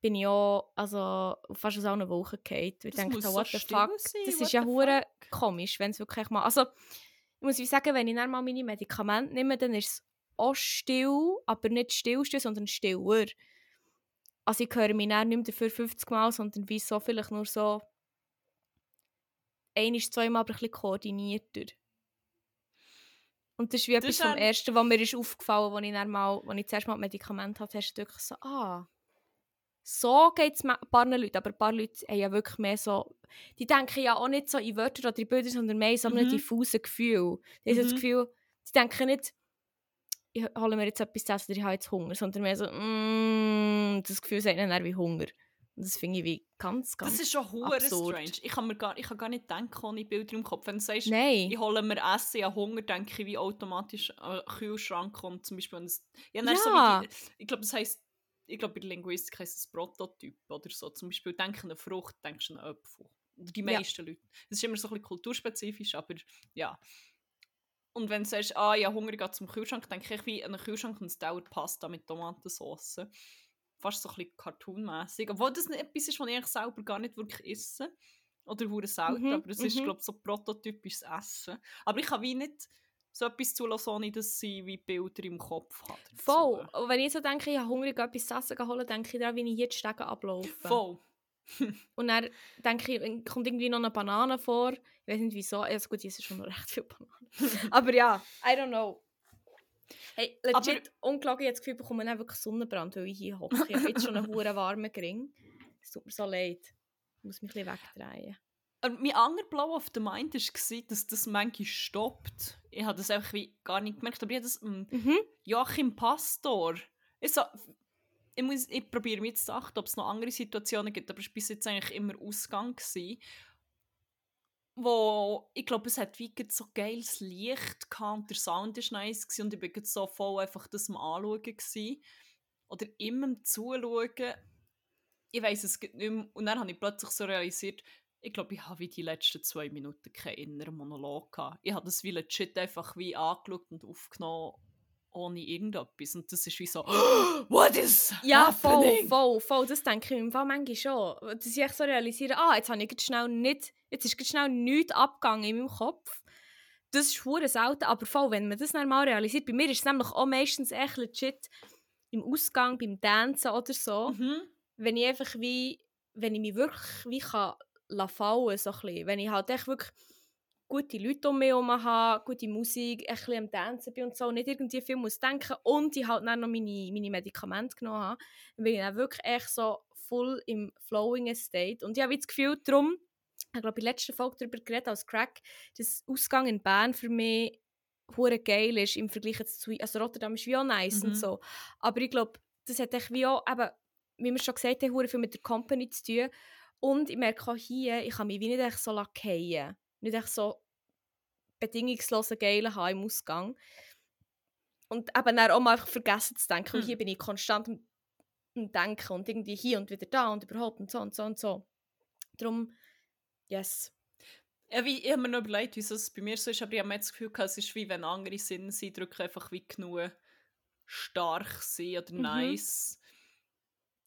bin ich auch also, fast aus allen Wochen gefallen. Ich denke, so, so what the fuck, sein, das ist ja hure komisch, wenn es wirklich mal... Also, ich muss wie sagen, wenn ich dann mal meine Medikamente nehme, dann ist es auch still, aber nicht still, still sondern stiller. Also ich höre mich dann nicht mehr dafür 50 Mal, sondern wie so vielleicht nur so ein ist zweimal aber ein bisschen koordinierter. Und das ist wie Das etwas ist vom Ersten, was mir ist aufgefallen als ich, dann mal, als ich zuerst mal Medikamente hatte, hast du wirklich so, ah, so geht es ein paar Leuten, aber ein paar Leute haben ja wirklich mehr so, die denken ja auch nicht so in Wörter oder in Bilder, sondern mehr in so einem Mhm. diffusen Gefühl. Die haben so das Mhm. Gefühl, sie denken nicht, ich hole mir jetzt etwas zu essen oder ich habe jetzt Hunger, sondern mehr so, mm, das Gefühl sagt ihnen wie Hunger. Und das finde ich wie ganz, ganz Das ist schon hure strange. Ich kann, mir gar, ich kann gar nicht denken ohne Bilder im Kopf. Wenn du sagst, Nein. ich hole mir Essen, ich habe Hunger, denke ich wie automatisch an den Kühlschrank kommt. Zum Beispiel, wenn es, ja, So Ja. wie die, ich glaube, das heisst, ich glaube, bei der Linguistik heisst es Prototyp oder so. Zum Beispiel, denke an eine Frucht, denkst du an einen Apfel. Die Ja. meisten Leute. Das ist immer so ein bisschen kulturspezifisch, aber ja. Und wenn du sagst, ah, ja, Hunger geht zum Kühlschrank, denke ich wie an einen Kühlschrank und es dauert Pasta mit Tomatensauce. Fast so ein bisschen cartoonmässig. Obwohl das nicht etwas ist, was ich selber gar nicht wirklich esse. Oder hure selten, Mhm, aber es ist, mhm. glaube ich, so prototypisches Essen. Aber ich kann wie nicht so etwas zulassen, ohne dass sie wie Bilder im Kopf hat. dazu. Voll. Und wenn ich so denke, ich habe Hunger, ich gehe etwas zu essen holen, denke ich daran, wie ich hier die Stege ablaufe. Voll. [laughs] Und dann denke ich, kommt irgendwie noch eine Banane vor. Ich weiß nicht wieso. Also gut, es ist schon noch recht viel Bananen. [laughs] Aber ja, I don't know. Hey, legit, ungelogen, jetzt Gefühl, ich bekomme dann wirklich Sonnenbrand, weil ich hier hocke. Ich habe jetzt schon einen [laughs] hohen warmen Gring. Es tut mir so leid. Ich muss mich ein bisschen wegdrehen. Mein anderer Blow of the Mind war, dass das manchmal stoppt. Ich habe das einfach wie gar nicht gemerkt, aber ich habe das ähm, Mhm. Joachim Pastor. Ich, so, ich, muss- ich probiere mir jetzt zu achten, ob es noch andere Situationen gibt, aber es war bis jetzt eigentlich immer Ausgang. Gewesen, wo ich glaube, es hat wie so geiles Licht gehabt und der Sound war nice gewesen, und ich war so voll einfach das am Anschauen. Gewesen. Oder immer am Zuschauen. Ich weiß es nicht mehr. Und dann habe ich plötzlich so realisiert, ich glaube, ich habe wie die letzten zwei Minuten keinen inneren Monolog gehabt. Ich habe das wie legit einfach wie angeschaut und aufgenommen, ohne irgendetwas. Und das ist wie so, [gasps] what is Ja, voll, happening? voll, voll. Das denke ich im Fall manchmal schon. Dass ich echt so realisiere, ah, jetzt habe ich schnell nicht, jetzt ist schnell nichts abgegangen in meinem Kopf. Das ist hure selten, aber voll, wenn man das dann mal realisiert, bei mir ist es nämlich auch meistens echt legit im Ausgang, beim Dancen oder so, Mhm. wenn ich einfach wie, wenn ich mich wirklich wie kann fallen, so ein bisschen. Wenn ich halt echt wirklich gute Leute um mich herum habe, gute Musik, ein bisschen am Tanzen bin und so, nicht irgendwie viel muss denken und ich halt dann noch meine, meine Medikamente genommen habe, dann bin ich dann wirklich echt so voll im flowing State. Und ich habe das Gefühl, darum, ich glaube, in der letzten Folge darüber geredet, als Crack, dass Ausgang in Bern für mich hure geil ist im Vergleich zu, also Rotterdam ist wie auch nice Mhm. und so, aber ich glaube, das hat echt wie auch, eben, wie wir schon gesagt haben, hure viel mit der Company zu tun und ich merke auch hier, ich kann mich wie nicht echt so lackieren, nicht echt so bedingungslosen Geilen haben im Ausgang und eben dann auch mal einfach vergessen zu denken, Hm. hier bin ich konstant am, Denken und irgendwie hier und wieder da und überhaupt und so und so und so. Darum, yes. Ja, wie, ich habe mir noch überlegt, wieso es bei mir so ist, aber ich habe jetzt das Gefühl, es ist wie wenn andere Sinneseindrücke einfach wie genug stark sind oder Mhm. nice,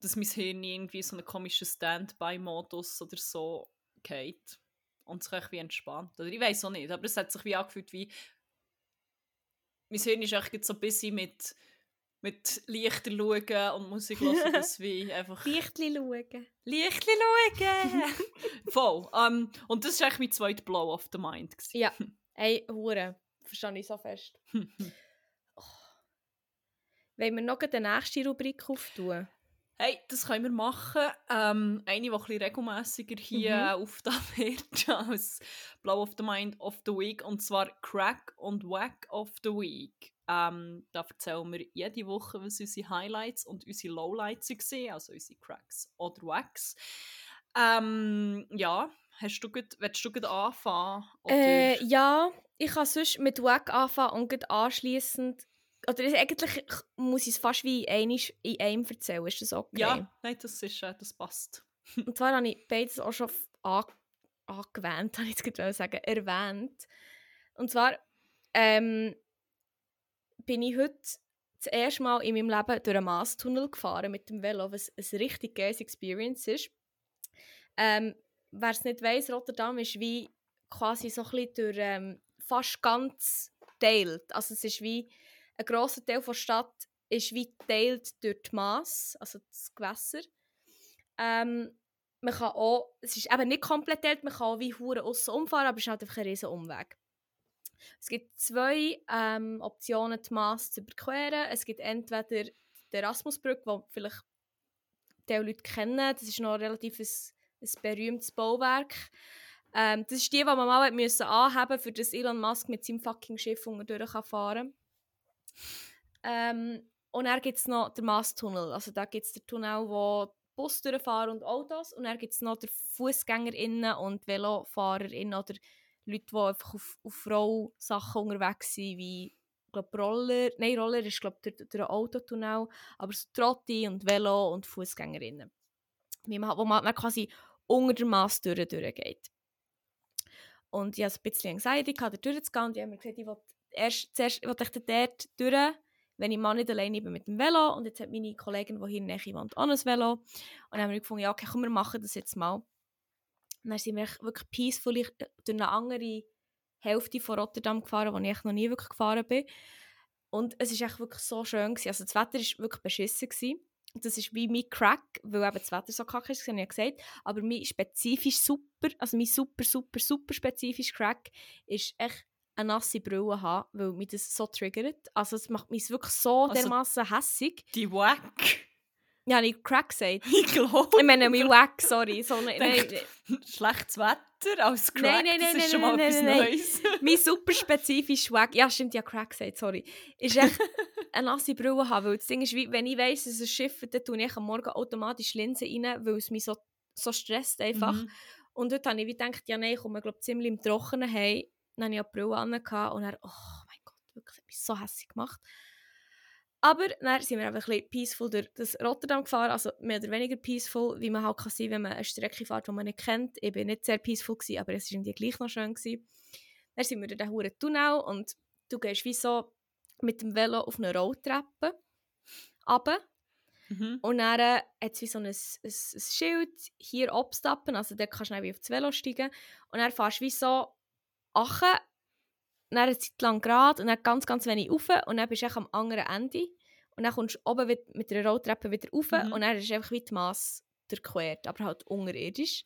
dass mein Hirn irgendwie so einen komischen Standby-Modus oder so geht und sich wie entspannt. Oder ich weiß auch nicht, aber es hat sich wie angefühlt wie mein Hirn ist echt so busy mit mit Lichter schauen und Musik hören, [laughs] dass wie einfach Lichtli schauen. Lichtli schauen! [laughs] Voll. Ähm, und das war eigentlich mein zweiter Blow of the Mind. gewesen. Ja, [laughs] ey, Hure. Verstehe ich so fest. Oh. Wollen wir noch die nächste Rubrik auftun? Hey, das können wir machen. Ähm, eine, die ein bisschen regelmässiger hier Mhm. aufgetan [laughs] wird als Blow of the Mind of the Week. Und zwar Crack und Wack of the Week. Ähm, da erzählen wir jede Woche, was unsere Highlights und unsere Lowlights waren, also unsere Cracks oder Wacks. Ähm, ja, hast du gut, willst du gut anfangen? Äh, ja, ich kann sonst mit Wack anfangen und gleich anschliessend. Oder eigentlich muss ich es fast wie einisch in einem erzählen. Ist das okay? ja, nein, das, ist, äh, das passt. Und zwar habe ich beides auch schon an, angewähnt, [laughs] habe ich jetzt gerade sagen, erwähnt. Und zwar ähm, bin ich heute das erste Mal in meinem Leben durch einen Maastunnel gefahren mit dem Velo, was ein richtig geiles Experience ist. Ähm, Wer es nicht weiss, Rotterdam ist wie quasi so ein bisschen durch ähm, fast ganz geteilt. Also es ist wie ein grosser Teil der Stadt ist wie geteilt durch die Maas, also das Gewässer. Ähm, man kann auch, es ist eben nicht komplett geteilt, man kann auch wie Huren aussen umfahren, aber es ist halt einfach ein riesen Umweg. Es gibt zwei ähm, Optionen, die Maas zu überqueren. Es gibt entweder die Erasmusbrücke, die vielleicht die Leute kennen. Das ist noch relativ ein, ein berühmtes Bauwerk. Ähm, das ist die, die man mal anheben für das Elon Musk mit seinem fucking Schiff unterdurch kann ähm, Und dann gibt es noch den Maastunnel. Also da gibt es den Tunnel, wo Bus durchfahren und Autos. Und dann gibt es noch den FußgängerInnen und VelofahrerInnen oder Leute, die einfach auf, auf Rollsachen unterwegs sind, wie ich glaube Roller. Nein, Roller ist glaube ich der, der Autotunnel. Aber so Trotti und Velo und FußgängerInnen. Man, wo man dann quasi unter der Masse durch, durchgeht. Und ich hatte ein bisschen Anxiety, da durchzugehen. Und ich habe mir gesagt, ich will erst, zuerst wollte ich dann dort durch, wenn ich mal nicht alleine bin mit dem Velo. Und jetzt hat meine Kollegin, die hier in der Nähe auch ein Velo. Und dann haben wir gefunden, ja, okay, komm, wir machen das jetzt mal. Und dann sind wir wirklich peaceful durch eine andere Hälfte von Rotterdam gefahren, wo ich noch nie wirklich gefahren bin. Und es war wirklich so schön. Gewesen. Also das Wetter war wirklich beschissen. Gewesen. Das ist wie mein Crack, weil eben das Wetter so kacke ist, habe ich ja gesagt. Aber mein spezifisch super, also mein super, super, super spezifisch Crack ist echt eine nasse Brille haben, weil mich das so triggert. Also es macht mich wirklich so Also, dermaßen hässig. Die Wack. Ja, ich Crack gesagt. Ich glaube. Ich meine, mein Wack, sorry. So, nein, nein, [laughs] Schlechtes Wetter als Crack, Nein, nein, das nein, ist nein, schon mal nein, etwas nein. Neues. [laughs] mein super spezifisch Wack, ja stimmt, ja Crack gesagt, sorry, ist echt [laughs] eine nasse Brille haben, weil das Ding ist, wenn ich weiss, dass es schifft, dann tue ich am Morgen automatisch Linsen rein, weil es mich so, so stresst einfach. Mhm. Und dort habe ich wie gedacht, ja nein, ich komme glaub, ziemlich im Trockenen heim. Dann hatte ich auch die Brille an und dann, oh mein Gott, wirklich, das hat mich so hässlich gemacht. Aber dann sind wir einfach ein bisschen peaceful durch das Rotterdam gefahren, also mehr oder weniger peaceful, wie man halt kann sein, wenn man eine Strecke fährt, die man nicht kennt. Ich bin nicht sehr peaceful, gewesen, aber es war irgendwie gleich noch schön. Gewesen. Dann sind wir durch den hohen Tunnel und du gehst wie so mit dem Velo auf eine Rolltreppe runter. Mhm. Und dann äh, hat es wie so ein, ein, ein Schild, hier abstappen, also dort kannst du dann wie auf das Velo steigen. Und dann fährst du wie so achen, dann eine Zeit lang gerade und dann ganz, ganz wenig rauf und dann bist du am anderen Ende. Und dann kommst du oben mit der Rolltreppe wieder rauf Mhm. und dann ist einfach wie die Masse durchquert, aber halt unterirdisch.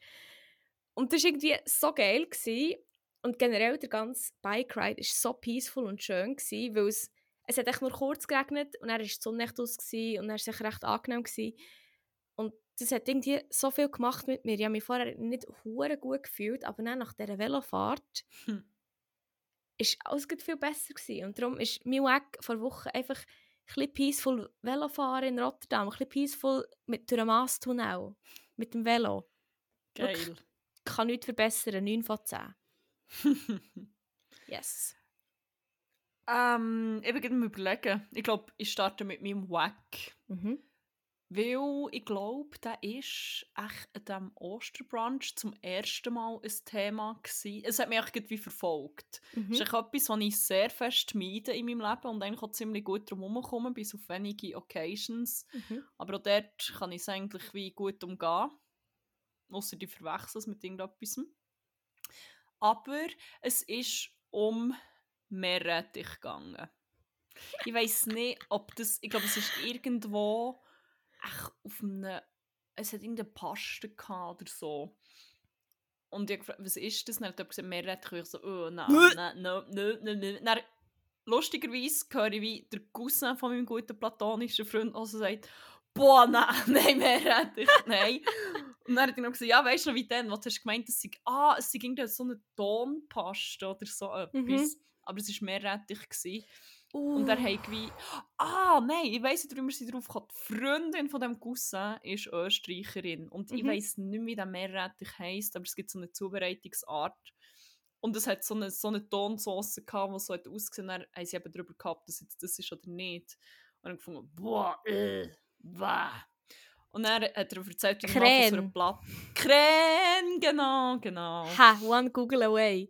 Und das war irgendwie so geil. Gewesen. Und generell der ganze Bike Ride war so peaceful und schön, gewesen, weil es, es hat echt nur kurz geregnet und dann war die Sonne echt aus gewesen, und dann war es echt recht angenehm. Gewesen. Und das hat irgendwie so viel gemacht mit mir. Ich habe mich vorher nicht hure gut gefühlt, aber dann nach dieser Velofahrt Hm. ist alles viel besser gewesen. Und darum ist mein Weg vor Wochen einfach ein bisschen peaceful Velofahren in Rotterdam, ein bisschen peaceful mit durch den Maastunnel, mit dem Velo. Wirklich. Geil. Kann nichts verbessern, 9 von 10. [laughs] Yes. ähm, ich bin gerade überlegen. Ich glaube, ich starte mit meinem Wack. Mhm. Weil ich glaube, der ist echt an diesem Osterbrunch zum ersten Mal ein Thema gewesen. Es hat mich echt irgendwie verfolgt. Das Mhm. ist echt etwas, was ich sehr fest meide in meinem Leben und eigentlich auch ziemlich gut drum herumkomme, bis auf wenige Occasions. Mhm. Aber auch dort kann ich es eigentlich wie gut umgehen. Ausser die verwechseln es mit irgendetwas. Aber es ist um Meerrettich gegangen. Ich weiß nicht, ob das. Ich glaube, es ist irgendwo echt auf einem. Es hat irgendeine Paste gehabt oder so. Und ich habe gefragt, was ist das? Dann hat jemand gesagt, Meerrettich. Und ich so, oh nein, nein, nein, nein, nein, nein. Dann, lustigerweise höre ich, wie der Cousin von meinem guten platonischen Freund also sagt, boah, [laughs] nein, nein, Meerrettich, nein. [laughs] Und dann hat er noch gesagt, ja, weißt du noch, wie denn? Was hast du gemeint? Es sei, ah, es sei irgendwie so eine Tonpaste oder so etwas. Mhm. Aber es war Meerrettich. Gewesen. Uh. Und er hat wie, ah, nein, ich weiss nicht, wie wir sie drauf kommen. Die Freundin von dem Cousin ist Österreicherin. Und ich Mhm. weiss nicht, mehr, wie der Meerrettich heisst, aber es gibt so eine Zubereitungsart. Und es hat so eine, so eine Tonsauce gehabt, die so hat ausgesehen hat. Haben sie eben darüber gehabt, ob das jetzt das ist oder nicht. Und dann gefunden, boah, äh, wah. Und dann hat er erzählt, wie man so einer Platte... Krähen, genau, genau. Ha, one Google away.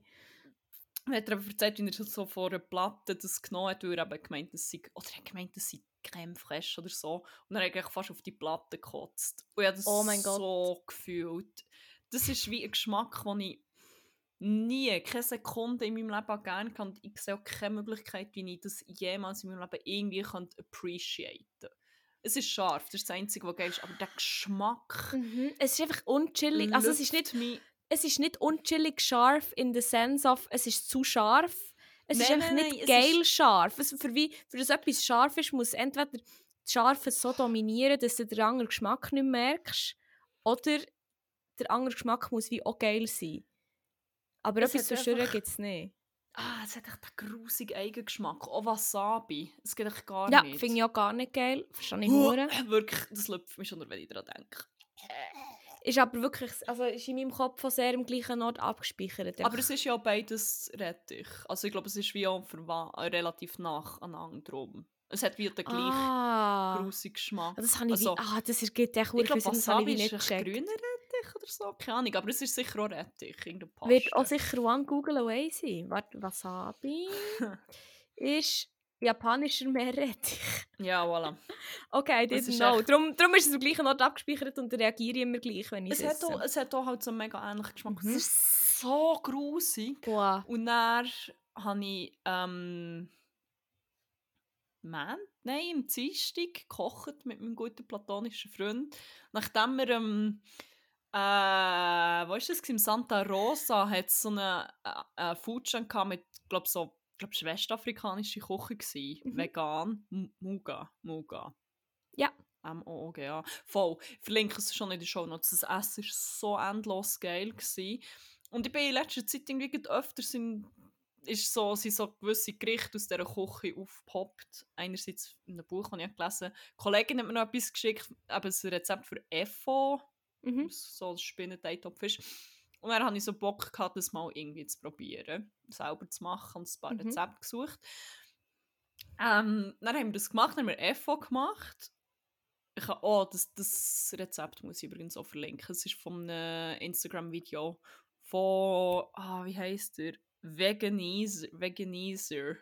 Er hat er aber erzählt, wie er so vor einer Platte das genommen hat, weil er eben gemeint, das sei, oder er hat gemeint, das sei Creme fraiche oder so. Und dann hat er eigentlich fast auf die Platte gekotzt. Und ich habe das Oh mein Gott. so gefühlt. Das ist wie ein Geschmack, den ich nie, keine Sekunde in meinem Leben gerne kann. Und ich sehe auch keine Möglichkeit, wie ich das jemals in meinem Leben irgendwie kann appreciaten Es ist scharf, das ist das Einzige, was geil ist, aber der Geschmack Mhm. Es ist einfach unchillig. Also es ist nicht, mich- es ist nicht unchillig scharf in the sense of, es ist zu scharf. Es ist Nein, einfach nein, nicht geil ist- scharf. Es, für, wie, für das etwas scharf ist, muss entweder das Scharfe so dominieren, dass du den anderen Geschmack nicht merkst, oder der andere Geschmack muss wie auch geil sein. Aber Es etwas so einfach- gibt es nicht. Ah, es hat echt einen grusigen Eigengeschmack. Auch Wasabi. Es geht echt gar Ja, nicht. finde ich auch gar nicht geil. Verstehe ich hure. Wirklich, das läuft mich schon, wenn ich daran denke. Ist aber wirklich, also ist in meinem Kopf von sehr im gleichen Ort abgespeichert. Aber es ist ja beides Rettich. Also ich glaube, es ist wie auch äh, relativ nach aneinander drum. Es hat wie den gleichen ah, grusigen Geschmack. das habe ich Also, wie, ah, das ergibt echt ich glaube, Wasabi ist nicht ein grüner Rettich oder so, keine Ahnung. Aber es ist sicher auch Rettich, irgendeine Paste. Wird auch sicher One Google Away sein. Warte, Wasabi. [laughs] ist japanischer Meerrettich. Ja, voilà. [laughs] Okay, I Das didn't know. echt- Darum, darum ist es am gleichen Ort abgespeichert und reagiere ich immer gleich, wenn ich Es es hat, auch, es hat auch halt so einen mega ähnlichen Geschmack. Mhm. Es ist so grusig. Boah. Und dann habe ich ähm, Mann, nein, im Dienstag gekocht mit meinem guten platonischen Freund. Nachdem wir ähm, äh, wo ist das? Im Santa Rosa hat es so einen äh, äh, Foodstand mit, glaube so, glaub, westafrikanische Küche gsi, Mhm. vegan, M- Muga, Muga. Ja. M-O-O-G-A. Voll. Ich verlinke es schon in den Show Notes. Das Essen war so endlos geil. Gewesen. Und ich bin in letzter Zeit irgendwie öfter sind, ist so, sind so gewisse Gerichte aus dieser Küche aufgepoppt. Einerseits in einem Buch, das ich gelesen habe. Die Kollegin hat mir noch etwas geschickt, eben ein Rezept für Efo, Mhm. so ist. Und dann hatte ich so Bock, gehabt, das mal irgendwie zu probieren, selber zu machen und ein paar Mhm. Rezepte gesucht. Ähm, dann haben wir das gemacht, dann haben wir Efo gemacht. Ich habe, oh, das, das Rezept muss ich übrigens auch verlinken. Es ist von einem Instagram-Video von, ah, wie heißt der? Veganizer. Veganizer.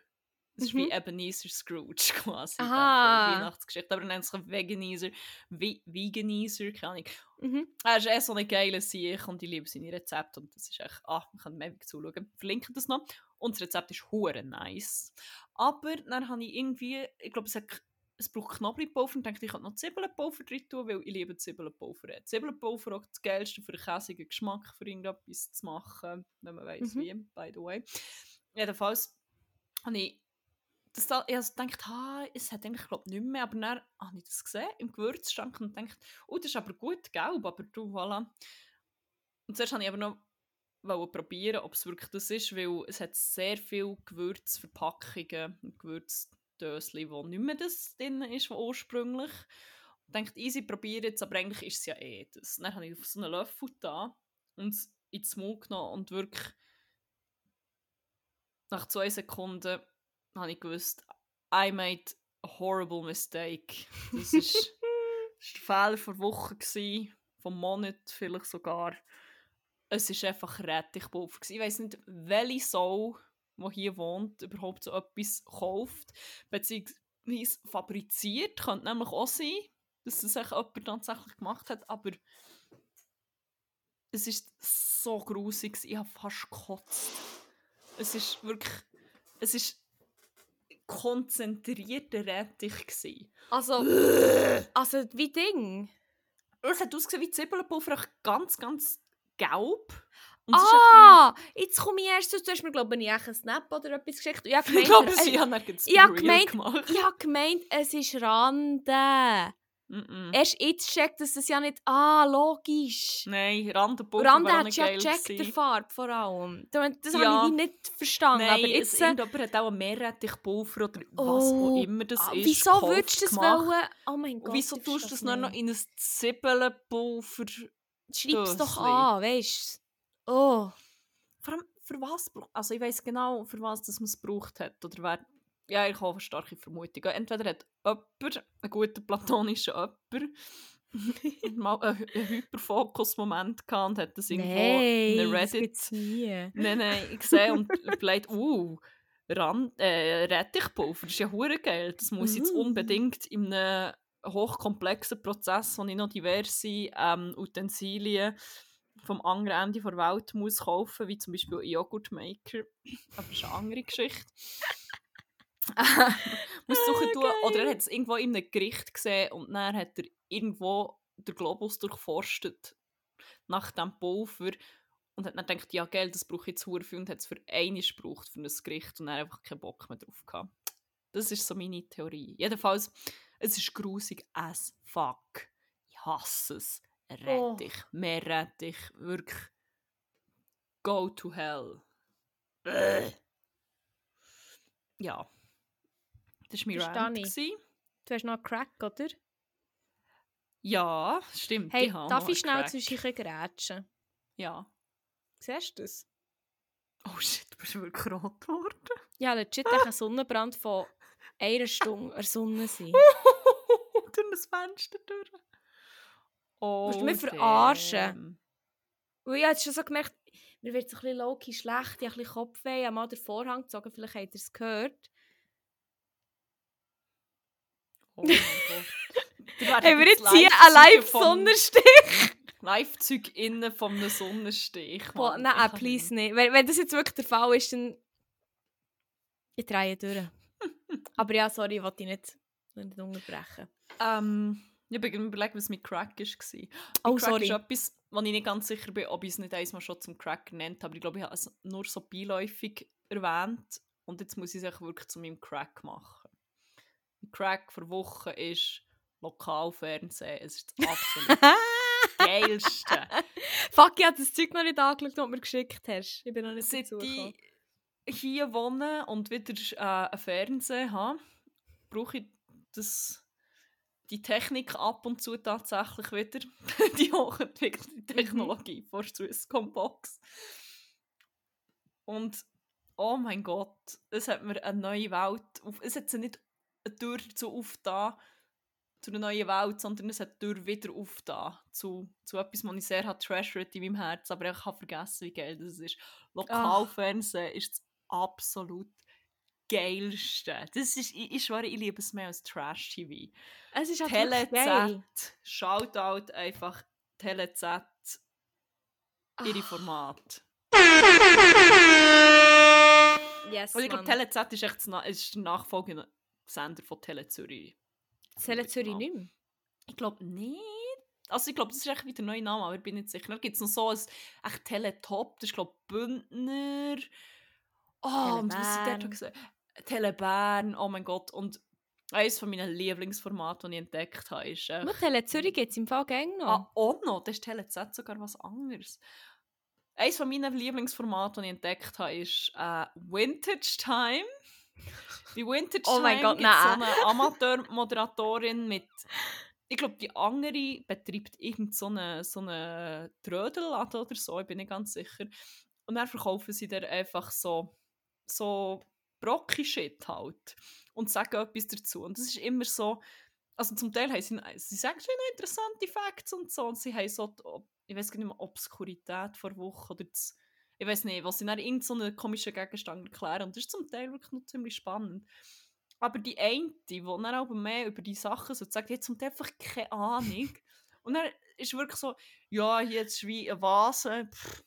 Das ist Mhm. wie Ebenezer Scrooge [laughs] quasi. Aha. Weihnachtsgeschichte. Aber er nennt sich Veganizer. Ve Veganizer, keine Ahnung. Mhm. Er ist eh so eine geile Sieg und ich liebe seine Rezepte und das ist echt, ah, man kann ewig zuschauen. Verlinke das noch. Und das Rezept ist hure nice. Aber dann habe ich irgendwie, ich glaube, es, hat, es braucht Knoblauchpulver und dachte, ich könnte noch Zwiebelpulver drin tun, weil ich liebe Zwiebelpulver. Zwiebelpulver auch das Geilste für einen käsigen Geschmack, für irgendetwas zu machen, wenn man weiß Mhm. wie, by the way. Jedenfalls habe ich das da, ich also gedacht, ha, es hat eigentlich glaub, nicht mehr, aber dann habe ich das gesehen im Gewürzschrank und dachte, oh, das ist aber gut gelb, aber du, voilà. Und zuerst habe ich aber noch wollte probieren, ob es wirklich das ist, weil es hat sehr viele Gewürzverpackungen und Gewürzdöschen, wo nicht mehr das drin ist, was ursprünglich. Ich dachte, easy, probiere jetzt, aber eigentlich ist es ja eh das. Dann habe ich auf so einen Löffel da und in den Mund genommen und wirklich nach zwei Sekunden habe ich gewusst, I made a horrible mistake. Das [laughs] ist, das ist der Fehler von Wochen, gewesen, vom Monat vielleicht sogar. Es war einfach Rettichpulver. Ich weiß nicht, welche Sau, die hier wohnt, überhaupt so etwas kauft, beziehungsweise fabriziert. Könnte nämlich auch sein, dass das jemand tatsächlich gemacht hat, aber es ist so grusig, ich habe fast gekotzt. Es ist wirklich, es ist konzentrierter Rettich gsi. Also, also wie Ding. Es hat ausgesehen wie Zwiebelpulver, ganz, ganz gelb. Und Ah, jetzt komme ich erst. Du hast mir, glaube ich, einen Snap oder etwas geschickt. Ich habe [laughs] ein bisschen- ich gemeint, glaube, sie haben dann das ich habe gemeint- gemacht. ich habe gemeint, es ist Rande. Mm-mm. Erst jetzt checkt, dass das ja nicht... Ah, logisch. Nein, Randenpulver Rande hat nicht ja gecheckt. Farbe vor allem. Das, Ja. habe ich nicht verstanden. Nein, aber jetzt... äh, irgendjemand hat auch Meerrettichpulver oder was Oh, auch immer das ah, ist. wieso gekauft, würdest du das gemacht. wollen? Oh mein Gott. Und wieso tust du das nur noch nicht. in ein Zwiebelpulver? Schreib es doch an, weißt du? Oh. Vor allem, für was? Also ich weiß genau, für was das man es gebraucht hat. Oder wer... Ja, ich habe eine starke Vermutung. Entweder hat jemand, einen guten platonischen jemand, [laughs] mal einen, einen Hyperfokus-Moment gehabt und hat das irgendwo in einer das Reddit... gibt's nie. Nein, nein, ich sehe und überlegt, uh, Rand, äh, Rettichpulver, das ist ja hure geil. Das muss ich jetzt Mm. unbedingt in einem hochkomplexen Prozess, wo ich noch diverse ähm, Utensilien vom anderen Ende der Welt muss kaufen, wie zum Beispiel ein Joghurtmaker. Aber das ist eine andere Geschichte. Muss suchen tun. Oder er hat es irgendwo in einem Gericht gesehen und dann hat er irgendwo den Globus durchforstet nach dem Pulver und hat dann gedacht, ja geil, das brauche ich jetzt viel und hat es für einiges gebraucht für ein Gericht und dann einfach keinen Bock mehr drauf gehabt. Das ist so meine Theorie. Jedenfalls, es ist grusig as fuck. Ich hasse es. Rettich, mehr Rettich, wirklich. Go to hell. [sniffs] Ja. Das war mein Rant. ich. gewesen. Du hast noch einen Crack, oder? Ja, stimmt. Hey, habe darf ich schnell einen zwischen grätschen? Ja. Siehst du das? Oh shit, du bist wirklich rot geworden. Ja, legit echt ein Sonnenbrand von einer Stunde der Sonne sein. [laughs] durch das Fenster durch. Oh, Willst du mich verarschen? Und ich habe schon so gemerkt, mir wird so ein bisschen low-key schlecht, ich habe ein bisschen Kopfweh, ich habe mal den Vorhang gezogen, vielleicht habt ihr es gehört. Oh mein Gott. Ihr werdet Haben wir jetzt hier einen Live-Sonnenstich? Live-Zeug innen vom einem Sonnenstich. Boah, nein, kann please nicht. Wenn, wenn das jetzt wirklich der Fall ist, dann... Ich drehe durch. [laughs] Aber ja, sorry, ich wollte dich nicht, nicht unterbrechen. Ähm, ich habe gerade überlegt, was mit Crack war. Oh, Crack sorry. ist etwas, wo ich nicht ganz sicher bin, ob ich es nicht einmal schon zum Crack genannt habe. Ich glaube, ich habe es nur so beiläufig erwähnt. Und jetzt muss ich es wirklich zu meinem Crack machen. Crack vor Wochen ist Lokalfernsehen. Es ist das absolut [laughs] geilste. Fuck, ich habe das Zeug noch nicht angeschaut, das du mir geschickt hast. Ich bin noch nicht Seit ich hier wohne und wieder äh, einen Fernseher habe, brauche ich das, die Technik ab und zu tatsächlich wieder. [laughs] die hochentwickelte Technologie von Swisscom Box. Und oh mein Gott, es hat mir eine neue Welt, auf, es hat sie nicht eine Tür dazu aufgetan, zu einer neuen Welt, sondern es hat die Tür wieder aufgetan zu, zu etwas, was ich sehr hat treasured in meinem Herzen, aber ich habe vergessen, wie geil das ist. Lokalfernsehen ist das absolut geilste. Das ist, ich, ich schwöre, ich liebe es mehr als Trash-TV. Es ist wirklich geil. TeleZ, Shoutout einfach TeleZ, ihre Ah. Formate. Yes, Und ich glaube. TeleZ ist echt das Na ist der nachfolgende Sender von Tele Zürich. Zählen Zürich nicht mehr? Ich glaube nicht. Also ich glaube, das ist echt wieder ein neuer Name, aber ich bin nicht sicher. Dann gibt es noch so ein echt Teletop, das ist glaube ich Bündner. Oh, und was ich dort Telebern. gesehen Telebern, oh mein Gott. Und eines von meinen Lieblingsformaten, die ich entdeckt habe, ist... Äh, Nur Tele Zürich gibt es im Fall gang noch. Ah, auch noch, das ist TeleZ sogar was anderes. Eines von meinen Lieblingsformaten, die ich entdeckt habe, ist äh, Vintage Time. Bei Vintage Oh mein Gott, es so nein. eine Amateurmoderatorin mit. Ich glaube, die andere betreibt irgend so eine, so eine Trödelladen oder so, ich bin nicht ganz sicher. Und dann verkaufen sie dann einfach so, so Brocki-Shit halt. Und sagen etwas dazu. Und das ist immer so, also zum Teil haben sie, sie sagen schon interessante Facts und so, und sie haben so, die, ich weiß gar nicht mehr, Obskurität vor Woche oder das, ich weiß nicht, was sie dann irgend so einen komischen Gegenstand erklären und das ist zum Teil wirklich noch ziemlich spannend. Aber die eine, die dann aber mehr über die Sachen so sagt, die hat zum Teil einfach keine Ahnung. [laughs] und dann ist wirklich so, ja, jetzt wie eine Vase, pff,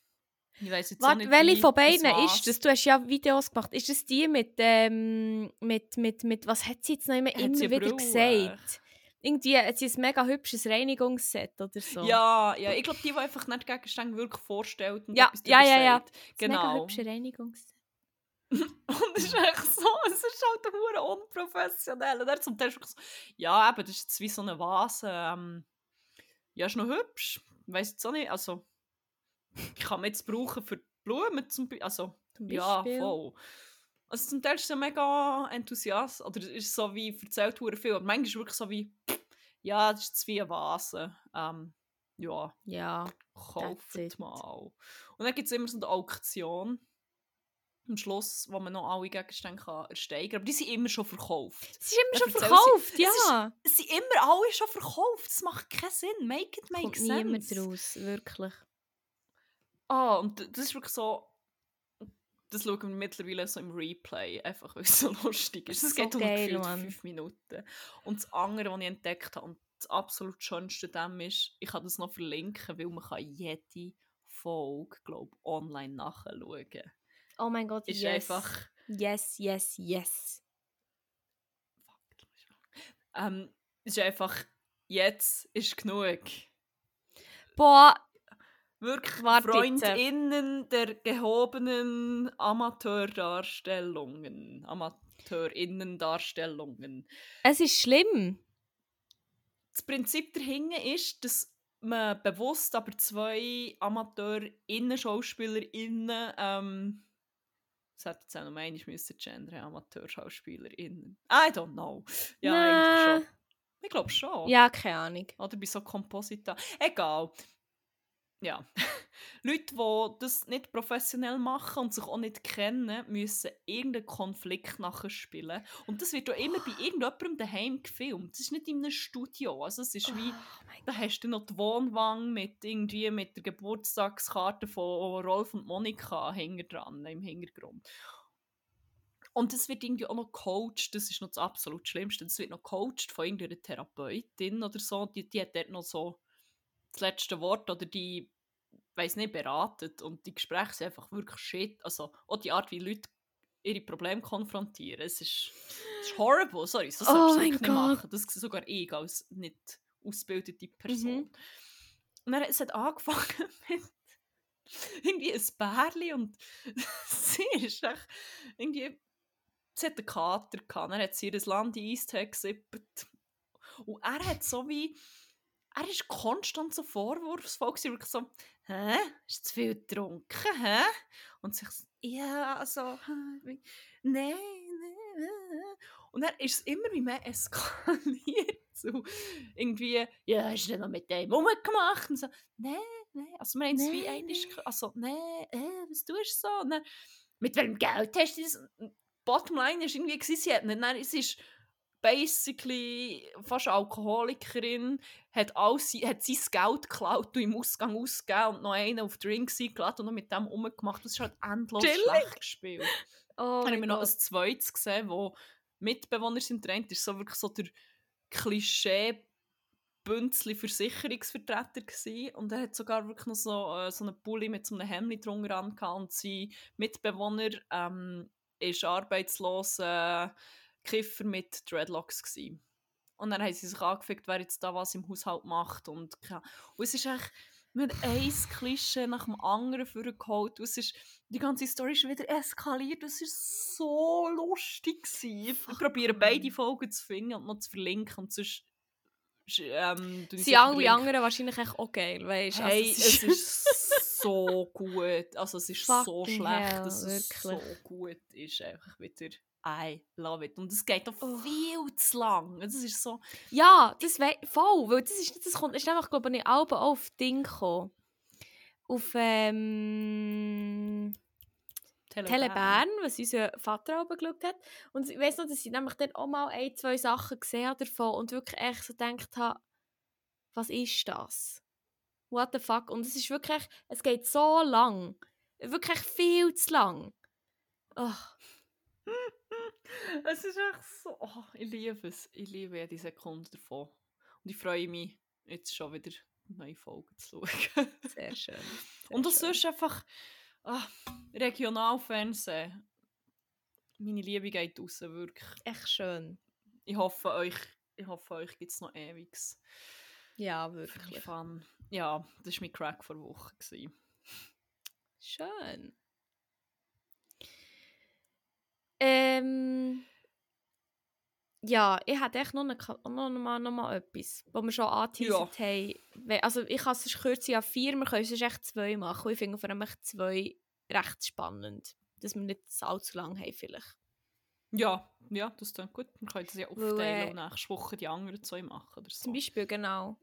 ich weiß jetzt Warte, nicht, welche von beiden ist das? Du hast ja Videos gemacht. Ist das die mit, ähm, mit, mit, mit was hat sie jetzt noch immer, immer wieder gesagt? Irgendwie hat sie ein mega hübsches Reinigungsset oder so. Ja, ja, ich glaube, die, die einfach nicht Gegenstände wirklich vorstellt und Ja, etwas ja, ja, ja. sagt. Das mega Genau. hübsche Reinigungsset. [laughs] Und es ist echt so, es ist halt hure unprofessionell. Und er zum Teil ist so, ja, eben, das ist jetzt wie so eine Vase. Ähm, ja, ist noch hübsch. Weiß jetzt auch nicht, also, ich kann man jetzt brauchen für Blumen zum Beispiel. Also, Zum ja, Beispiel. voll. Also zum Teil ist er mega enthusiast, oder es ist so wie, erzählt hure viel, aber manchmal ist es wirklich so wie, ja, das ist jetzt wie eine Vase. Ähm, ja, Ja. kauft mal. Und dann gibt es immer so eine Auktion am Schluss, wo man noch alle Gegenstände kann ersteigern kann. Aber die sind immer schon verkauft. Es ist immer Ja, schon sie- verkauft, Es ja. Es sind immer alle schon verkauft. Das macht keinen Sinn. Make it make Kommt sense. niemand raus, wirklich. Ah, und das ist wirklich so... Das schauen wir mittlerweile so im Replay, einfach [laughs] weil es so lustig ist. Das Es ist geht so um geil, fünf Minuten. Und das andere, was ich entdeckt habe, und das absolut Schönste dem ist, ich kann das noch verlinken, weil man kann jede Folge, glaube ich, online nachschauen. Oh mein Gott, Ist yes. einfach... Yes, yes, yes. Ähm, ist einfach... Jetzt ist genug. Boah, Wirklich Warte. FreundInnen der gehobenen Amateurdarstellungen. Amateurinnen-Darstellungen. es ist schlimm. Das Prinzip dahinter ist, dass man bewusst aber zwei AmateurInnen-SchauspielerInnen ähm, das hätte jetzt auch noch einmal müssen gendern, AmateurschauspielerInnen. I don't know. Ja, eigentlich Nein. schon. Ich glaube schon. Ja, keine Ahnung. Oder bei so Komposita. Egal. Ja. [laughs] Leute, die das nicht professionell machen und sich auch nicht kennen, müssen irgendeinen Konflikt nachher spielen. Und das wird auch immer bei [gasps] irgendjemandem daheim gefilmt. Das ist nicht in einem Studio. Also es ist wie, Oh da hast du noch die Wohnwang mit irgendwie mit der Geburtstagskarte von Rolf und Monika dran im Hintergrund. Und das wird irgendwie auch noch gecoacht, das ist noch das absolut Schlimmste, das wird noch gecoacht von irgendeiner Therapeutin oder so, die, die hat dort noch so das letzte Wort oder die, weiß nicht, beratet und die Gespräche sind einfach wirklich shit, also auch die Art, wie Leute ihre Probleme konfrontieren, es ist, es ist horrible, sorry, so Oh sollst du mein nicht Gott. machen, das sehe sogar ich als nicht ausgebildete Person. Mhm. Und dann es hat angefangen [laughs] mit irgendwie ein Bärli und [laughs] sie ist echt irgendwie, sie hat einen Kater gehabt, dann hat sie ihr Land in Eistee gesippt und er hat so wie, er ist konstant so vorwurfsvoll wirklich so, hä, ist zu viel getrunken, hä? Und sich so, ja, also, nein, nein, äh. und dann ist es immer wie mehr eskaliert, [laughs] so irgendwie, ja, hast du denn noch mit dem rumgemacht? Und so, nein, nein, also wir haben es wie Nein, einmal, also, nein, äh, was tust du so? Und dann, mit welchem Geld hast du das? Bottomline war irgendwie, sie hat nicht, dann, es ist basically fast Alkoholikerin, hat, alles, hat sein Geld geklaut und im Ausgang ausgegeben und noch einen auf Drinks eingeladen und noch mit dem rumgemacht. Das ist halt endlos Chillig. schlecht gespielt. [laughs] Oh haben mein wir noch ein zweites gesehen, wo Mitbewohner sind. Der eine ist so wirklich so der Klischee Bünzli Versicherungsvertreter gsi und er hat sogar wirklich noch so, äh, so einen Pulli mit so einem Hemd drunter an und sein Mitbewohner ähm, ist arbeitslos äh, Kiffer mit Dreadlocks gsi. Und dann haben sie sich angefickt, wer jetzt da was im Haushalt macht und, und es ist echt mit ein Klischee nach dem anderen vorgeholt. Und Es ist, die ganze Story ist wieder eskaliert. Es war so lustig. gewesen. Ich probiere beide Folgen zu finden und noch zu verlinken. Und sonst ähm, sicher alle anderen wahrscheinlich echt auch geil, weißt du? Hey, Also, es ist [laughs] so gut. Also es ist so schlecht, hell, dass es so wirklich. gut ist. Einfach wieder I love it. Und es geht auch Oh. viel zu lang. Es ist so... Ja, das wäre voll, weil das ist, das kommt, ist einfach, glaube ich, auch auf Ding gekommen. Auf ähm, Tele Bern, was unser Vater auch geschaut hat. Und ich weiss noch, dass ich nämlich dann auch mal ein, zwei Sachen gesehen habe davon und wirklich echt so gedacht habe, was ist das? What the fuck? Und es ist wirklich, es geht so lang. Wirklich viel zu lang. Oh, [laughs] es ist echt so... Oh, ich liebe es. Ich liebe jede Sekunde davon. Und ich freue mich, jetzt schon wieder neue Folgen zu schauen. sehr schön. [laughs] Sehr Und das schön. sonst einfach ah, Regionalfernsehen. Meine Liebe geht raus, wirklich. echt schön. Ich hoffe, euch, ich hoffe, euch gibt es noch ewiges. Ja, Wirklich wirklich. Fun. Ja, das war mein Crack vor Woche. gewesen. Schön. Ähm, ja, ich hätte echt noch, eine, noch, mal, noch mal etwas, was wir schon angeteasert haben. We- Also ich kann es kürzen ja vier, wir können es echt zwei machen. Ich finde vor allem echt zwei recht spannend, dass wir nicht allzu lang haben vielleicht. Ja, ja, das klingt gut. Wir können das ja Weil, aufteilen äh, und nächste Woche die anderen zwei machen. Oder so. Zum Beispiel, genau.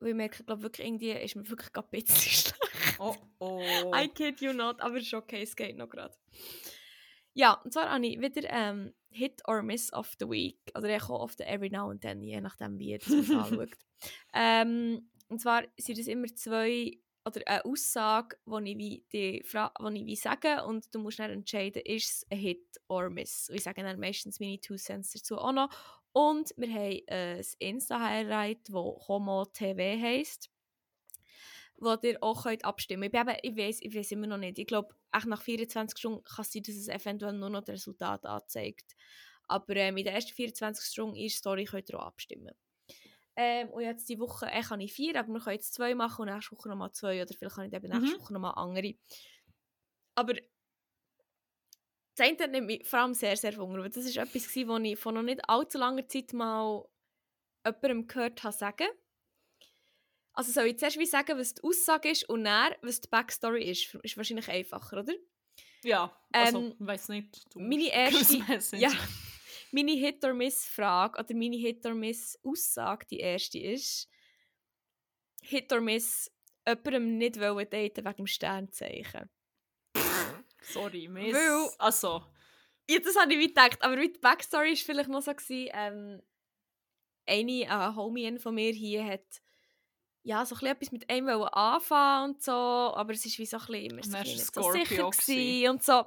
Weil ich merke, glaube wirklich, irgendwie ist mir wirklich gerade ein bisschen [laughs] schlecht. Oh, oh. I kid you not, aber es ist okay, es geht noch gerade. Ja, und zwar habe ich wieder ähm, Hit or Miss of the Week. Oder ich auch oft every now and then, je nachdem, wie ihr das anschaut. Ähm, und zwar sind es immer zwei, oder eine Aussage, die ich, wie die Fra ich wie sage und du musst dann entscheiden, ist es ein Hit or Miss. Und ich sage dann meistens meine Two Cents dazu auch noch. Und wir haben ein Insta-Highlight, das Homo TV heisst wo ihr auch könnt abstimmen könnt. Ich, eben- ich weiß ich weiss immer noch nicht. Ich glaube, echt nach 24 Stunden kann es sein, dass es eventuell nur noch das Resultat anzeigt. Aber ähm, in den ersten 24 Stunden in Story könnt ihr auch abstimmen. Ähm, und jetzt die Woche äh, kann ich vier, aber wir können jetzt zwei machen und nächste Woche nochmal zwei oder vielleicht kann ich eben nächste Mhm. Woche nochmal andere. Aber das eine nimmt mich vor allem sehr, sehr wunder, weil das war etwas, was ich vor noch nicht allzu langer Zeit mal jemandem gehört habe sagen. Also soll ich zuerst wie sagen, was die Aussage ist und dann, was die Backstory ist? Ist wahrscheinlich einfacher, oder? Ja, also, Ähm, weiß nicht. Meine erste-. Ja. [laughs] Meine Hit-or-Miss-Frage oder meine Hit-or-Miss-Aussage, die erste ist Hit-or-Miss jemandem nicht wollen daten wegen dem Sternzeichen. [laughs] Sorry, Miss. Weil- Also, Ja, das habe ich wie gedacht, aber die Backstory war vielleicht noch so, gewesen, ähm, eine, eine Homie von mir hier hat ja, so ein etwas mit einem anfangen und so, aber es ist wie so ein bisschen, nicht es so sicher gewesen. und so.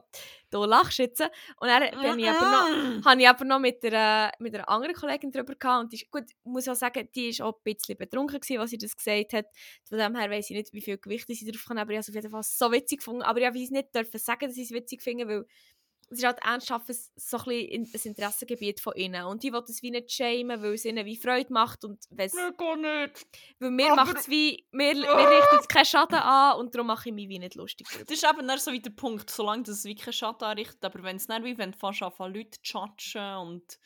Du lachst jetzt. Und dann bin ich aber noch, habe ich aber noch mit einer, mit einer anderen Kollegin darüber gehabt und die ist, gut, ich muss auch sagen, die ist auch ein bisschen betrunken gewesen, was sie das gesagt hat. Von dem her weiss ich nicht, wie viel Gewicht sie drauf kann, aber ich habe es auf jeden Fall so witzig gefunden. Aber ich habe es nicht dürfen sagen, dass ich es witzig finde, weil es ist halt ernsthaft so ein bisschen ein Interessengebiet von ihnen. Und ich will es wie nicht shamen, weil es ihnen wie Freude macht und wenn's, Mir gar nicht. weil mir Aber- macht es wie, mir, mir richtet es keinen Schaden an und darum mache ich mich wie nicht lustig darüber. Das ist eben dann so wie der Punkt, solange das wie keinen Schaden anrichtet, aber wenn es dann wie, wenn du fast anfangen Leute zu judgen und...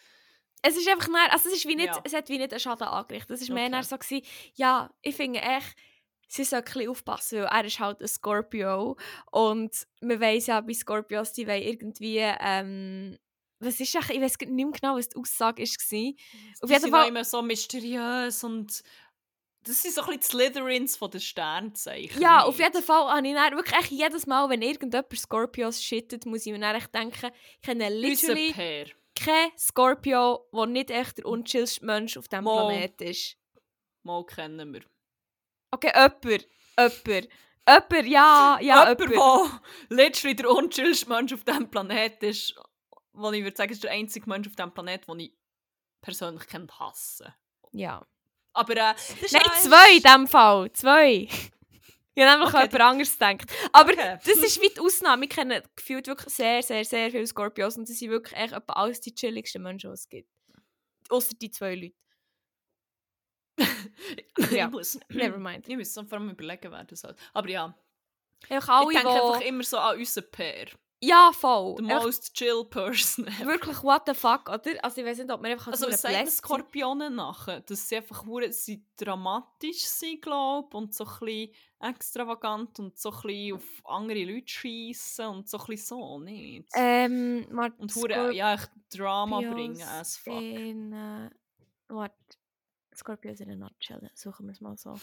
Es ist einfach mehr, also es ist wie nicht, Ja. es hat wie nicht einen Schaden angerichtet. Es ist mehr Okay. dann so gewesen, ja, ich finde echt, sie soll ein bisschen aufpassen, weil er ist halt ein Scorpio und man weiss ja, bei Scorpios, die wollen irgendwie, ähm, was ist eigentlich, ich weiß nicht mehr genau, was die Aussage war. Auf jeden sind Fall- immer so mysteriös und... Das sind so ein bisschen die Slytherins von den Sternzeichen. Ja, auf jeden Fall habe ich dann wirklich echt jedes Mal, wenn irgendjemand Scorpios shittet, muss ich mir dann echt denken, ich kenne literally keinen Scorpio, der nicht echt der unchillste Mensch auf diesem Mal. Planet ist. Mal kennen wir. Okay, jemand, jemand, jemand, ja, ja, Jemand, jemand. der literally der unchillste Mensch auf diesem Planet ist, wo ich würde sagen, ist der einzige Mensch auf diesem Planet, den ich persönlich kennt hasse. Ja. Aber äh, Nein, zwei in diesem Fall, zwei. Ich habe nämlich Okay, an jemand anderes gedacht. Aber Okay. das ist wie die Ausnahme. Ich kenne gefühlt wirklich sehr, sehr, sehr viele Scorpios und sie sind wirklich echt etwa alles die chilligsten Menschen, die es gibt. Außer die zwei Leute. Ja. ich muss, Never mind. Ich muss [clears throat] vor allem überlegen, wer das hat. Aber ja, alle, ich denke wo- einfach immer so an unseren Pair. Ja, voll. The most chill person. ever. Wirklich, what the fuck, oder? Also ich weiß nicht, ob man einfach Also was sagen. Skorpionen nachher? Dass sie einfach sie dramatisch sind, glaube und so ein bisschen extravagant und so ein bisschen auf andere Leute schiessen und so ein bisschen so, nicht? Ähm, warte, und hure, ja, echt Drama bringen as fuck. In, äh, warte, Scorpios in a nutshell, suchen wir es mal so.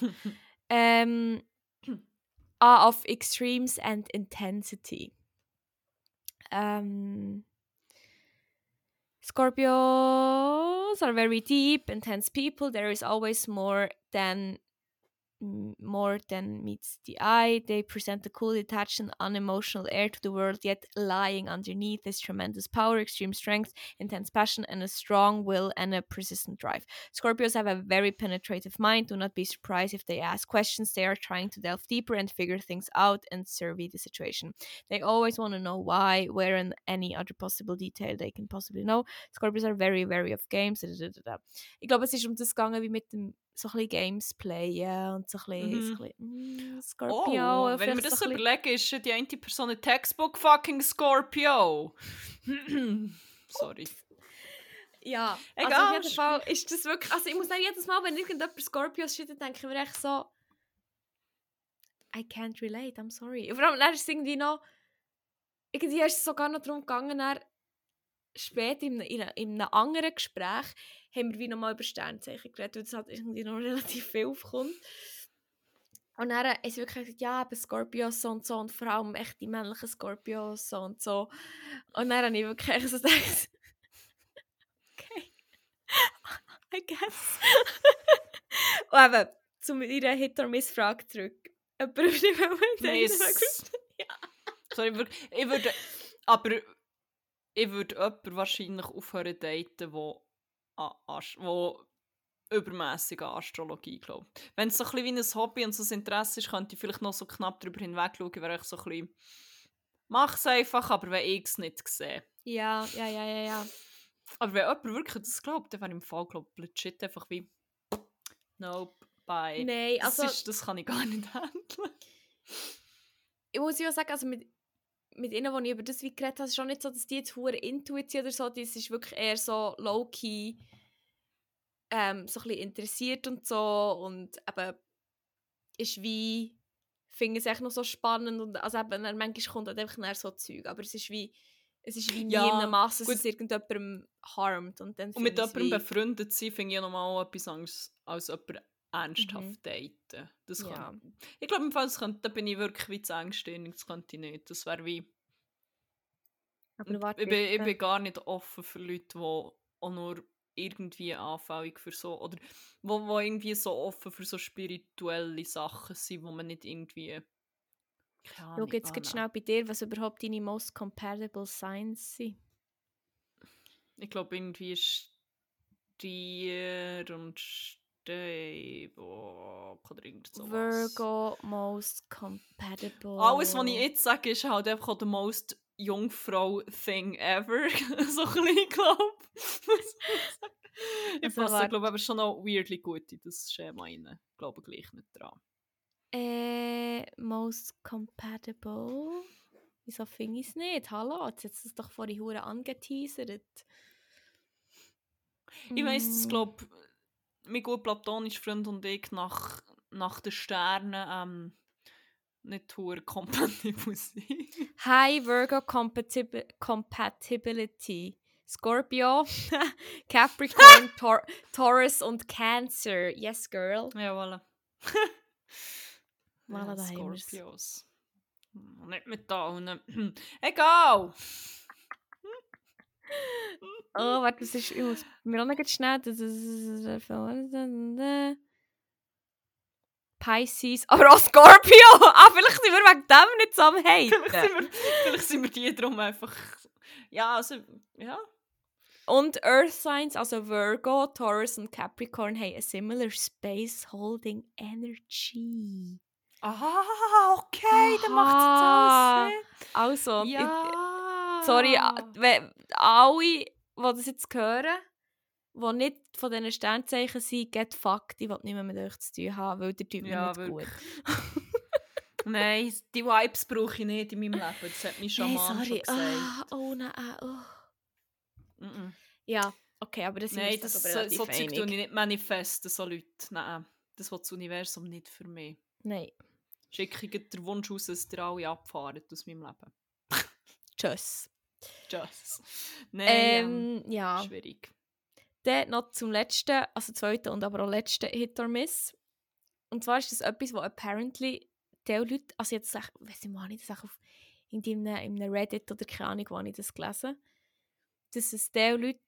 ähm, ah, [laughs] [clears throat] of extremes and intensity. Um, Scorpios are very deep, intense people. There is always more than more than meets the eye. They present a cool, detached, and unemotional air to the world, yet lying underneath is tremendous power, extreme strength, intense passion, and a strong will and a persistent drive. Scorpios have a very penetrative mind. Do not be surprised if they ask questions. They are trying to delve deeper and figure things out and survey the situation. They always want to know why, where, and any other possible detail they can possibly know. Scorpios are very wary of games. Ich glaube, es ist um das gegangen, wie mit dem so ein bisschen Games playen und so ein bisschen, so ein bisschen mm, Scorpio. Oh, wenn vielleicht wir das so überlegen, ist die eine Person ein Textbook fucking Scorpio. [clears throat] Sorry. Ja, Egal, also auf jeden Fall ist das wirklich, also ich muss dann jedes Mal, wenn irgendjemand Scorpios steht, dann denke ich mir echt so, I can't relate, I'm sorry. Vor allem, dann ist es irgendwie noch, irgendwie ist es sogar noch darum gegangen, dann später in, einem- in, in einem anderen Gespräch haben wir wie nochmal über Sternzeichen geredet, weil das halt irgendwie noch [laughs] relativ viel aufkommt. Und dann ist wirklich gesagt, ja, aber Scorpios so und so und vor allem echt die männlichen Scorpios so und so. Und dann habe ich wirklich so gedacht, [laughs] okay, [laughs] I guess. und eben, zu meiner Hit-or-Miss-Frage zurück. Jemand auf die Welt Miss. Sorry, wir- ich würde, aber ich würde jemanden wahrscheinlich aufhören daten, wo, Ast- wo übermäßig an Astrologie glaubt. Wenn es so ein bisschen wie ein Hobby und so ein Interesse ist, könnte ich vielleicht noch so knapp darüber hinweg schauen, wäre ich so ein bisschen mach's einfach, aber wenn ich es nicht sehe. Ja, ja, ja, ja, ja. Aber wenn jemand wirklich das glaubt, dann wäre im Fall, glaube ich, legit einfach wie nope, bye. Nein, das, also ist, das kann ich gar nicht [laughs] handeln. ich muss ja sagen, also mit, mit ihnen, die ich über das wie geredet habe, ist schon nicht so, dass die jetzt hure Intuition oder so, das ist wirklich eher so low-key ähm, so ein bisschen interessiert und so und eben ist wie finde es echt noch so spannend und also eben, manchmal kommt halt einfach so Zeug, aber es ist wie es ist wie nie Ja, in einem Masse, dass es irgendjemandem harmt und dann Und mit jemandem befreundet sein, finde ich nochmal etwas anderes, als jemanden ernsthaft Mhm. daten. Das Ja. kann, ich glaube, im Fall, das könnte, da bin ich wirklich wie zu engstirnig, das könnte ich nicht. Das wäre wie... aber warte, Ich bin, ich bitte. bin gar nicht offen für Leute, die auch nur irgendwie anfällig für so, oder wo, wo irgendwie so offen für so spirituelle Sachen sind, wo man nicht irgendwie. Schau jetzt annehmen. schnell bei dir, was überhaupt deine most compatible signs sind. Ich glaube, irgendwie Stier und Stein. Oh, oder irgend sowas. Virgo most compatible. Alles, was ich jetzt sage, ist halt einfach der most Jungfrau-Thing ever. [laughs] so ein bisschen, glaube ich. Ich Also, passe, glaube aber schon noch weirdly gut in das Schema rein. Ich glaube gleich nicht dran. Äh, most compatible. Wieso finde ich es nicht? Hallo, jetzt hat es doch vorhin hure angeteasert. Ich weiss, dass, Mm, glaube mein gut platonischer Freund und ich nach, nach den Sternen ähm, nicht hure kompatibel [laughs] sind. High Virgo compatibi Compatibility. Scorpio, [laughs] Capricorn, [laughs] Tor Taurus und Cancer. Yes, girl. ja, voilà. Voilà, ja, da. Scorpios. Hm, Nicht mit allen. [clears throat] Egal! Oh, warte, das ist. Ich muss mir auch noch schnell. das ist- Pisces. Aber auch Scorpio! Ah, vielleicht sind wir wegen dem nicht zusammen. Hey! Vielleicht sind, wir, vielleicht sind wir die drum einfach. Ja, also, ja. Und Earth Signs, also Virgo, Taurus und Capricorn, haben a similar space holding energy. Ah, okay, dann macht es Aha. jetzt Also, Sinn. ich- Ja. Sorry, a- we- alle, die das jetzt hören, die nicht von diesen Sternzeichen sind, get fucked, ich will nicht mehr mit euch zu tun haben, weil der mir Ja, nicht wirklich. gut. [laughs] Nein, die Vibes brauche ich nicht in meinem Leben. Das hat Schaman schon gesagt. Ah, oh nein, ah, oh. Mm-mm. Ja, okay, aber das Nein, uns das, so, aber relativ so Zeug tue ich nicht manifesten, so Leute. Nein, das will das Universum nicht für mich. Nein, Schicke ich den Wunsch aus, dass ihr alle abfahren aus meinem Leben. tschüss. [laughs] Just. Nein, ähm, Ähm, ja. schwierig. Dann noch zum letzten, also zweiten und aber auch letzten Hit or Miss. Und zwar ist das etwas, wo apparently die Leute, also jetzt sag, weiß ich mal nicht, das auf in einem, in einem Reddit oder keine Ahnung, wo ich das gelesen dass es die Leute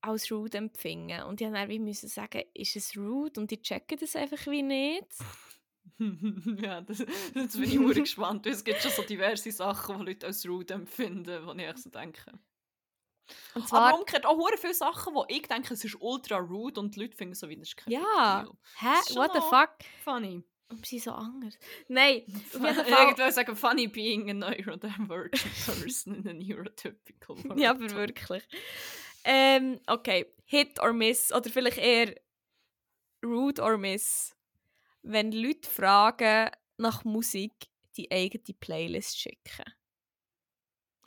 als rude empfingen. Und ich musste dann wie müssen sagen, ist es rude? Und die checken das einfach wie nicht. [laughs] ja, das, jetzt bin ich [laughs] sehr gespannt. Es gibt schon so diverse Sachen, die Leute als rude empfinden, wo ich so denke. Und Aber zwar, umgekehrt auch viele Sachen, wo ich denke, es ist ultra rude und die Leute finden so wie, das ist kein Ja. Deal. hä, what the fuck? Funny. Und sie so anders. Nein, [laughs] auf jeden Ich Fall. würde sagen, funny being a neurodivergent person in a neurotypical world. Ja, aber wirklich. Ähm, okay, Hit or Miss oder vielleicht eher Rude or Miss. Wenn Leute fragen nach Musik, die eigene Playlist schicken.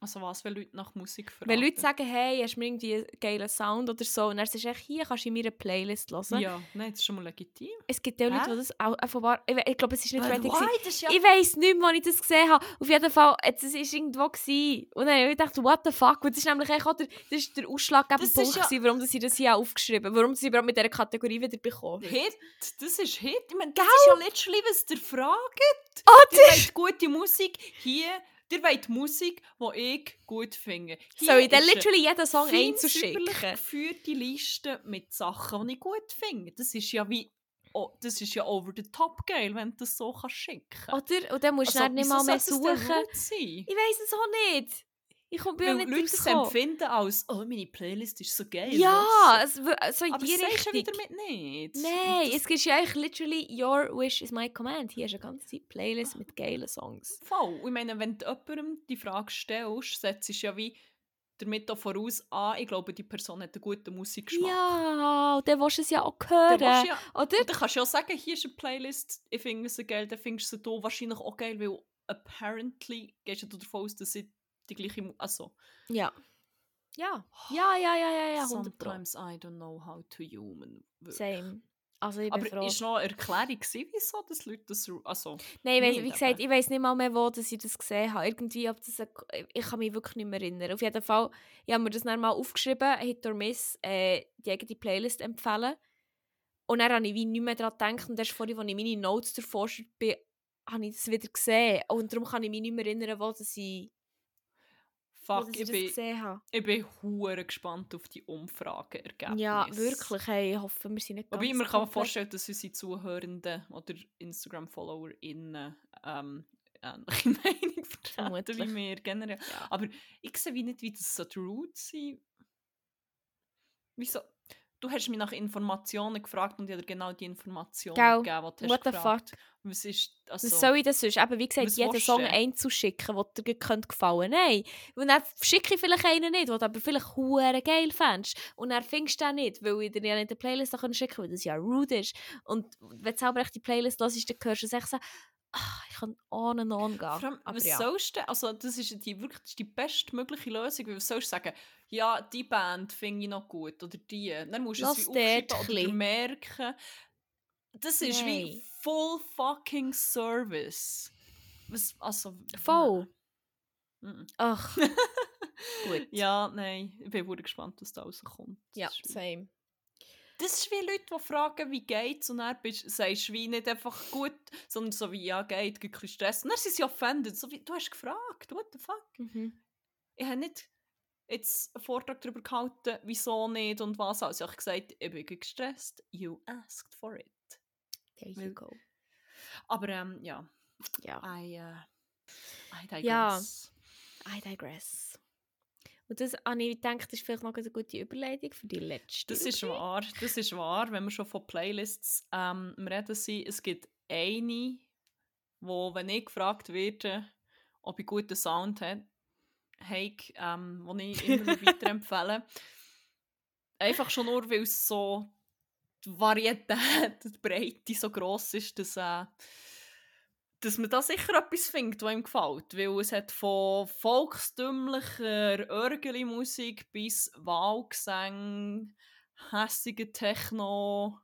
Also was, wenn Leute nach Musik fragen? Wenn Leute sagen, hey, hast du mir irgendwie einen geilen Sound oder so, und dann sagst du, echt, hier kannst du in meiner Playlist hören. Ja, nein, das ist schon mal legitim. Es gibt ja Leute, die das auch offenbar... Ich, ich glaube, es ist nicht But Reddit. why? Das ist ja... Ich weiss nicht mehr, wann ich das gesehen habe. Auf jeden Fall, es war irgendwo. Gewesen. Und dann habe ich gedacht, what the fuck? Und das ist nämlich auch der, das ist der ausschlaggebende Das ist Punkt, ja- gewesen, warum sie das hier aufgeschrieben haben. Warum sie überhaupt mit dieser Kategorie wieder bekommen. Hit, das ist Hit. Ich meine, das ist ja literally, was ihr fragt. Oh, Ihr wollt gute Musik. Hier, ihr wollt Musik, die ich gut finde. Hier Soll ich dann literally jeden Song fein einzeln säuberlich schicken? geführte Liste mit Sachen, die ich gut finde. Das ist ja wie... Oh, das ist ja over the top geil, wenn du das so kannst schicken Oder? Und dann musst du dann nicht mal mehr suchen. Ich weiss es auch nicht. Ich bin ja Weil nicht Leute das empfinden als «Oh, meine Playlist ist so geil». Ja, es, so in aber die ja Richtung. wieder mit nicht. Nein, es gibt ja eigentlich literally «Your wish is my command». Hier ist eine ganze Playlist mit geilen Songs. voll. Ich meine, wenn du jemandem die Frage stellst, setzt du ja wie damit auch voraus, ah, ich glaube, die Person hat einen guten Musikgeschmack. Ja, und dann willst du es ja auch Dann, hören. du ja, Oder? dann kannst du ja sagen, hier ist eine Playlist, ich finde sie geil, dann findest du sie da wahrscheinlich auch geil, weil apparently gehst du davon aus, dass sie die gleiche... Also, Ja. Ja. Ja, ja, ja, ja, ja, 100 Pro. sometimes I don't know how to human. work. Same. Also ich Aber froh. ist noch eine Erklärung gewesen, wieso dass Leute das... Also, Nein, ich weiss, wie gesagt, ich weiß nicht mal mehr, wo dass ich das gesehen habe. Irgendwie, ob das ich kann mich wirklich nicht mehr erinnern. Auf jeden Fall, ich habe mir das dann mal aufgeschrieben, Hit or Miss, äh, die eigene Playlist empfehlen. Und dann habe ich wie nicht mehr daran gedacht. Und erst vorhin, als ich meine Notes davor bin, habe ich das wieder gesehen. Und darum kann ich mich nicht mehr erinnern, wo das ich... Fuck, ich ich bin, gesehen habe. ich bin hure gespannt auf die Umfrageergebnisse. Ja, wirklich. Hey, ich hoffe, wir sind nicht Wobei, ganz man kann mir vorstellen, dass unsere Zuhörenden oder Instagram-FollowerInnen ähm, ähnliche [laughs] Meinung vertreten wie wir generell. Ja. Aber ich sehe wie nicht, wie das so rude sein Wieso? Du hast mich nach Informationen gefragt und ich habe genau die Informationen Gell, gegeben, die du what hast gefragt. Was ist, also, Was soll ich das sonst? Eben, wie gesagt, jeden Song du denn? einzeln schicken, der dir könnte gefallen Nein. Und dann schicke ich vielleicht einen nicht, den du aber vielleicht hure geil fändest. Und dann findest du den nicht, weil ich dir ja nicht eine Playlist schicken kann, weil das ja rude ist. Und wenn du selber echt die Playlist hörst, dann hörst du es echt so, ah, ich kann on and on gehen. Allem, aber was ja. sollst du, also das ist die, wirklich die bestmögliche Lösung, weil was sollst du sagen, ja, die Band finde ich noch gut, oder die, dann musst du Lass es wie aufschreiben oder merken. Das ist wie Nein. full fucking service. Was, also... Voll. nein. Ach, [laughs] gut. Ja, nein, ich bin wirklich gespannt, was da rauskommt. Das Ja, wie- same. Das ist wie Leute, die fragen, wie geht's, und dann bist, sagst du wie nicht einfach gut, sondern so wie, ja, geht, gibt ein bisschen Stress. Und dann sind sie offended, so wie, du hast gefragt, what the fuck? Mhm. ich habe nicht jetzt einen Vortrag darüber gehalten, wieso nicht und was. Also ich habe gesagt, ich bin gestresst. You asked for it. There Weil- you go. Aber ähm, ja, Ja, I, äh, I digress. Ja. I digress. Und das habe ich gedacht, das ist vielleicht noch eine gute Überleitung für die letzte. Das ist wahr, das ist wahr, wenn wir schon von Playlists ähm, reden sind. Es gibt eine, wo, wenn ich gefragt werde, ob ich guten Sound habe, habe ähm, wo ich [laughs] immer weiterempfehle. Einfach schon nur, weil es so die Varietät, [laughs] die Breite so gross ist, dass, äh, dass man da sicher etwas findet, was ihm gefällt. Weil es hat von volkstümlicher Örgeli-Musik bis Wahlgesang, hässiger Techno,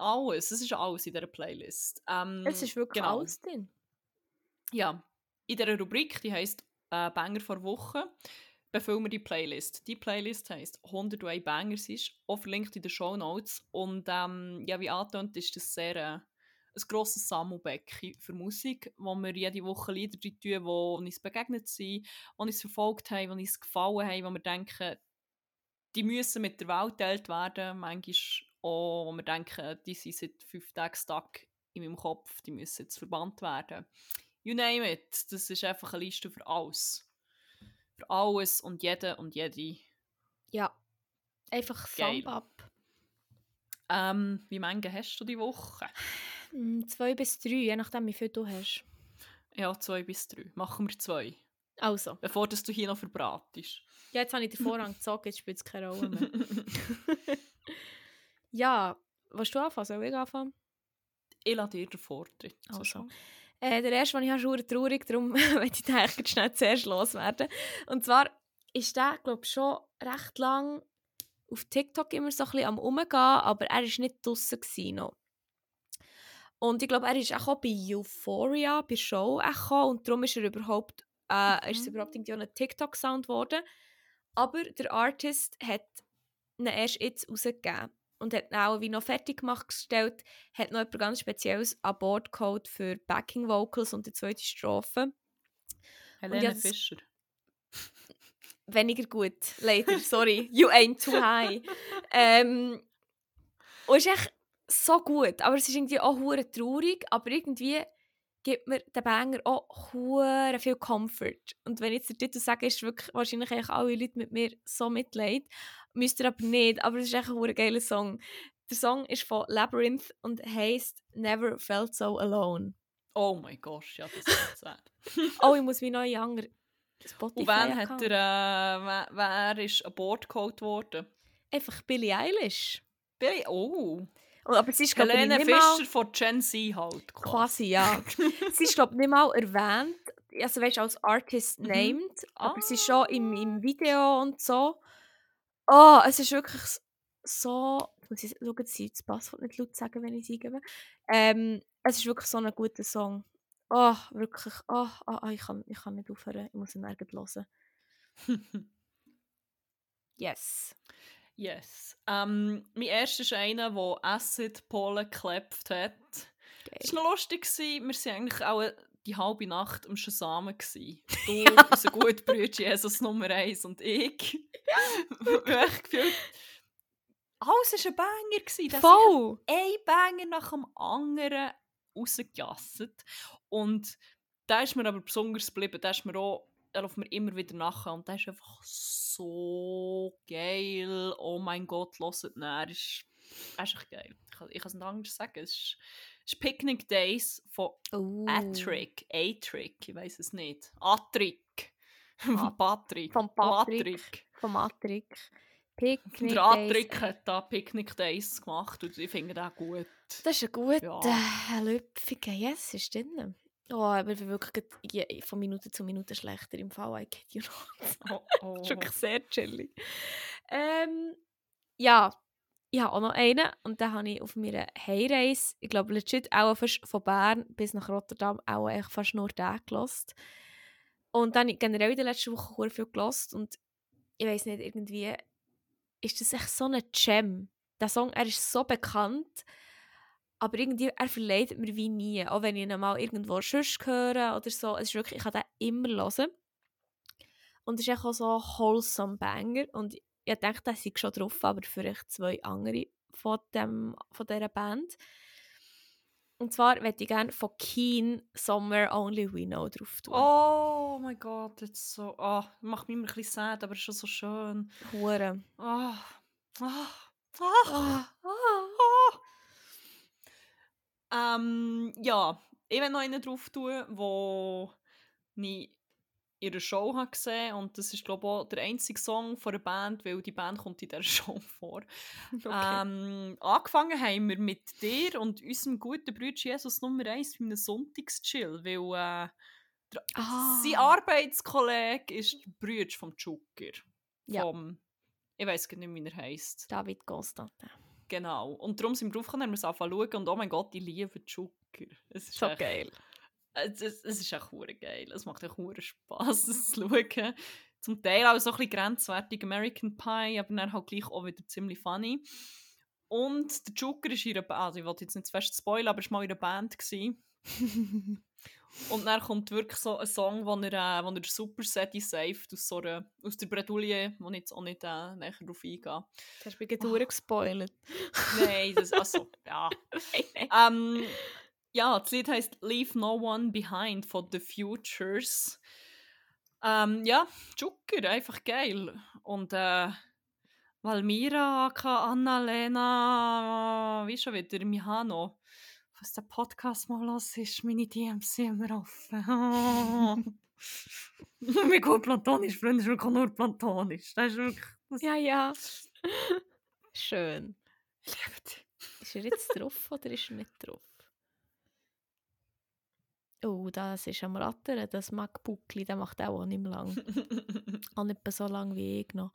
alles. Es ist alles in dieser Playlist. Ähm, Es ist wirklich genau. alles drin. Ja, in dieser Rubrik, die heisst äh, Banger vor Woche, befüllen wir die Playlist. Die Playlist heisst 101 Bangers, ist auch verlinkt in den Show Notes. Und ähm, ja, wie angetönt, ist das sehr äh, ein grosses Sammelbecken für Musik, wo wir jede Woche Lieder drin tun, die uns begegnet sind, die uns verfolgt haben, die uns gefallen haben, wo wir denken, die müssen mit der Welt geteilt werden. Manchmal auch, wo wir denken, die sind seit fünf Tagen stuck in meinem Kopf, die müssen jetzt verbannt werden. You name it. Das ist einfach eine Liste für alles. Für alles und jeden und jede. Ja. Einfach Geil. Thumb up. Ähm, wie viele hast du die Woche? Mm, Zwei bis drei, je nachdem, wie viel du hast. Ja, zwei bis drei. Machen wir zwei. Also. Bevor das du hier noch verbratest. Ja, jetzt habe ich den Vorrang gezogen, jetzt spielt es keine Rolle mehr. [laughs] [laughs] ja, willst du anfangen? Soll ich anfangen? ich lasse dir den Vortritt. Also. Äh, der erste, den ich habe, ist traurig, darum [laughs] möchte ich den eigentlich schnell zuerst loswerden. Und zwar ist der, glaube ich, schon recht lang auf TikTok immer so ein bisschen am Umgehen, aber er war nicht draussen noch. Und ich glaube, er ist auch bei Euphoria, bei Show auch und darum ist er überhaupt, äh, ist es Mhm. überhaupt irgendwie ein TikTok-Sound geworden. Aber der Artist hat ihn erst jetzt rausgegeben und hat auch wie noch fertig gemacht gestellt, hat noch etwas ganz Spezielles an Bord geholt für Backing Vocals und die zweite Strophe. Helene Fischer. [laughs] Weniger gut, leider, [laughs] sorry, you ain't too high. [laughs] ähm, und es ist echt so gut, aber es ist irgendwie auch hure traurig, aber irgendwie gibt mir der Banger auch hure viel Comfort. Und wenn ich jetzt der Titel sage, ist wirklich wahrscheinlich alle Leute mit mir so mitleid. Müsst ihr aber nicht, aber es ist echt ein geiler Song. Der Song ist von Labyrinth und heißt Never Felt So Alone. Oh mein Gott, ja, das ist sad. [laughs] Oh, ich muss noch in andere Spotify Und wann hat er, äh, wer, wer ist an Bord geholt worden? Einfach Billie Eilish. Billy, oh. Und- Aber sie ist, glaube ich, Helene nicht mal... Fischer von Gen Z halt. Quasi, ja. [laughs] sie ist, glaube ich, nicht mal erwähnt, also weißt als Artist Mhm. named, aber sie ist Ah. schon im, im Video und so. Oh, es ist wirklich so... Muss ich schauen, dass ich das Passwort nicht laut sagen, wenn ich es eingebe. Ähm, es ist wirklich so ein guter Song. Oh, wirklich. Oh, oh, oh, ich, kann, ich kann nicht aufhören. Ich muss ihn nirgends hören. [laughs] Yes. yes. Ähm, mein erster ist einer, der Acid Pollen geklebt hat. Es war noch lustig. Wir sind eigentlich auch die halbe Nacht am Schasamen. gsi. Du, [laughs] unser guter Bruder Jesus Nummer 1 und ich. [laughs] ich gefühlt, alles war ein Banger. Das Voll! ein Banger nach dem anderen rausgejasset. Und da ist mir aber besonders geblieben. Da ist mir auch, da läuft mir immer wieder nachher. Und das ist einfach so geil. Oh mein Gott, hört ihn. Er ist, er ist echt geil. Ich, ich kann es nicht anders sagen. Es ist, ist Picnic Days von Uh, Atrick. A-Trick, ich weiß es nicht. Atrick. Von [laughs] Patrick. von Patrick. Vom Atrik. Picknick Der Days. Atrick hat da Picnic Days gemacht und ich finde das gut. Das ist ein guter, Ja. äh, lüpfiger Yes, ist drin. Oh, aber bin wirklich von Minute zu Minute schlechter im Fall. I kid you not. Oh, oh. [laughs] Das ist wirklich sehr chillig. Ähm, ja, ich habe auch noch einen und den habe ich auf meiner Heimreise, ich glaube legit auch fast von Bern bis nach Rotterdam, auch eigentlich fast nur den gelost. Und dann habe ich generell in der letzten Woche sehr viel gelost und ich weiß nicht, irgendwie ist das echt so ein Gem. Der Song, er ist so bekannt, aber irgendwie, er verleidet mir wie nie. Auch wenn ich ihn mal irgendwo sonst höre oder so. Es ist wirklich, ich kann den immer hören. Und es ist echt auch so ein wholesome Banger. Und ich dachte, das sei schon drauf, aber vielleicht zwei andere von, dem, von dieser Band. Und zwar möchte ich gerne von Keen Somewhere Only We Know drauf tun. Oh mein Gott, jetzt so. Oh, macht mich immer ein bisschen sad, aber es ist schon so schön. Hure. Oh. Oh. Oh. Ah, Oh. Ähm, ja, ich will noch einen drauf tun, wo ich ihre Show habe gesehen und das ist glaube ich auch der einzige Song von der Band, weil die Band kommt in dieser [laughs] Show vor. okay. Ähm, angefangen haben wir mit dir und unserem guten Bruder Jesus Nummer 1 bei einem Sonntagschill, weil äh, der, Ah. sein Arbeitskollege ist der Bruder vom Zucker. Ja. Vom, ich weiß gar nicht, wie er heisst. David Constantin. Genau. Und darum sind wir draufgekommen, haben wir es angefangen zu schauen und oh mein Gott, ich liebe Zucker. Es ist So echt- geil. Es, es, es ist hure geil. Es macht echt hure Spass, [laughs] es zu schauen. Zum Teil auch so ein bisschen grenzwertig American Pie, aber dann halt gleich auch wieder ziemlich funny. Und der Joker ist in einer Band, also ich wollte jetzt nicht zu fest spoilern, aber er war mal in einer Band. [laughs] Und dann kommt wirklich so ein Song, wo er, äh, wo er Super Seti saved aus, so einer, aus der Bredouille, wo ich jetzt auch nicht äh, näher drauf eingehe. Das hast du mich oh. gespoilert. Nein, das, also, ja. [laughs] Ähm, ja, das Lied heißt Leave No One Behind von The Futures. Ähm, ja, Joker, einfach geil. Und äh, Valmira, Annalena, wie schon wieder, Mihano. Was der Podcast mal los ist, meine DMs sind immer offen. [laughs] Wie gut platonisch, Freunde, ist wirklich nur platonisch. Das ist wirklich. Das Ja, ja. [laughs] Schön. ich liebe dich. Ist er jetzt drauf oder ist er nicht drauf? Oh, das ist am Rattern. Das MacBookli, der macht auch nicht mehr lang. [laughs] auch nicht mehr so lang wie ich noch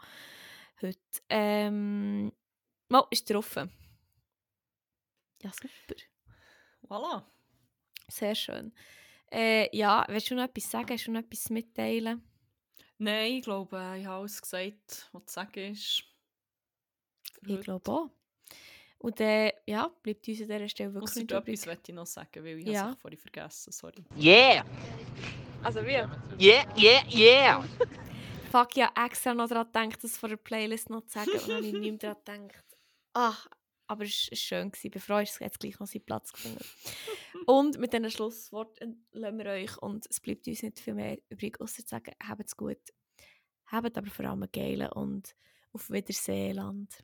heute. Ähm, oh, ist drauf. Ja, super. voilà. Sehr schön. Äh, ja, willst du noch etwas sagen? Hast du noch etwas mitteilen? Nein, ich glaube, ich habe alles gesagt, was zu sagen ist. Ich glaube auch. Und äh, ja, bleibt uns an dieser Stelle wirklich Ausser nicht etwas übrig. möchte ich noch sagen, weil ich Ja. habe es vorhin vergessen, sorry. Yeah, Also wir? yeah, yeah, yeah. [laughs] Fuck, ja, extra noch daran gedacht, das vor der Playlist noch zu sagen und dann habe ich nicht mehr daran gedacht. Ach, aber es war schön. Gewesen. Ich bin froh, dass es jetzt gleich noch seinen Platz gefunden Und mit diesen Schlussworten lassen wir euch und es bleibt uns nicht viel mehr übrig, außer zu sagen, habt es gut, habt aber vor allem einen geilen und auf Wiedersehen, Land.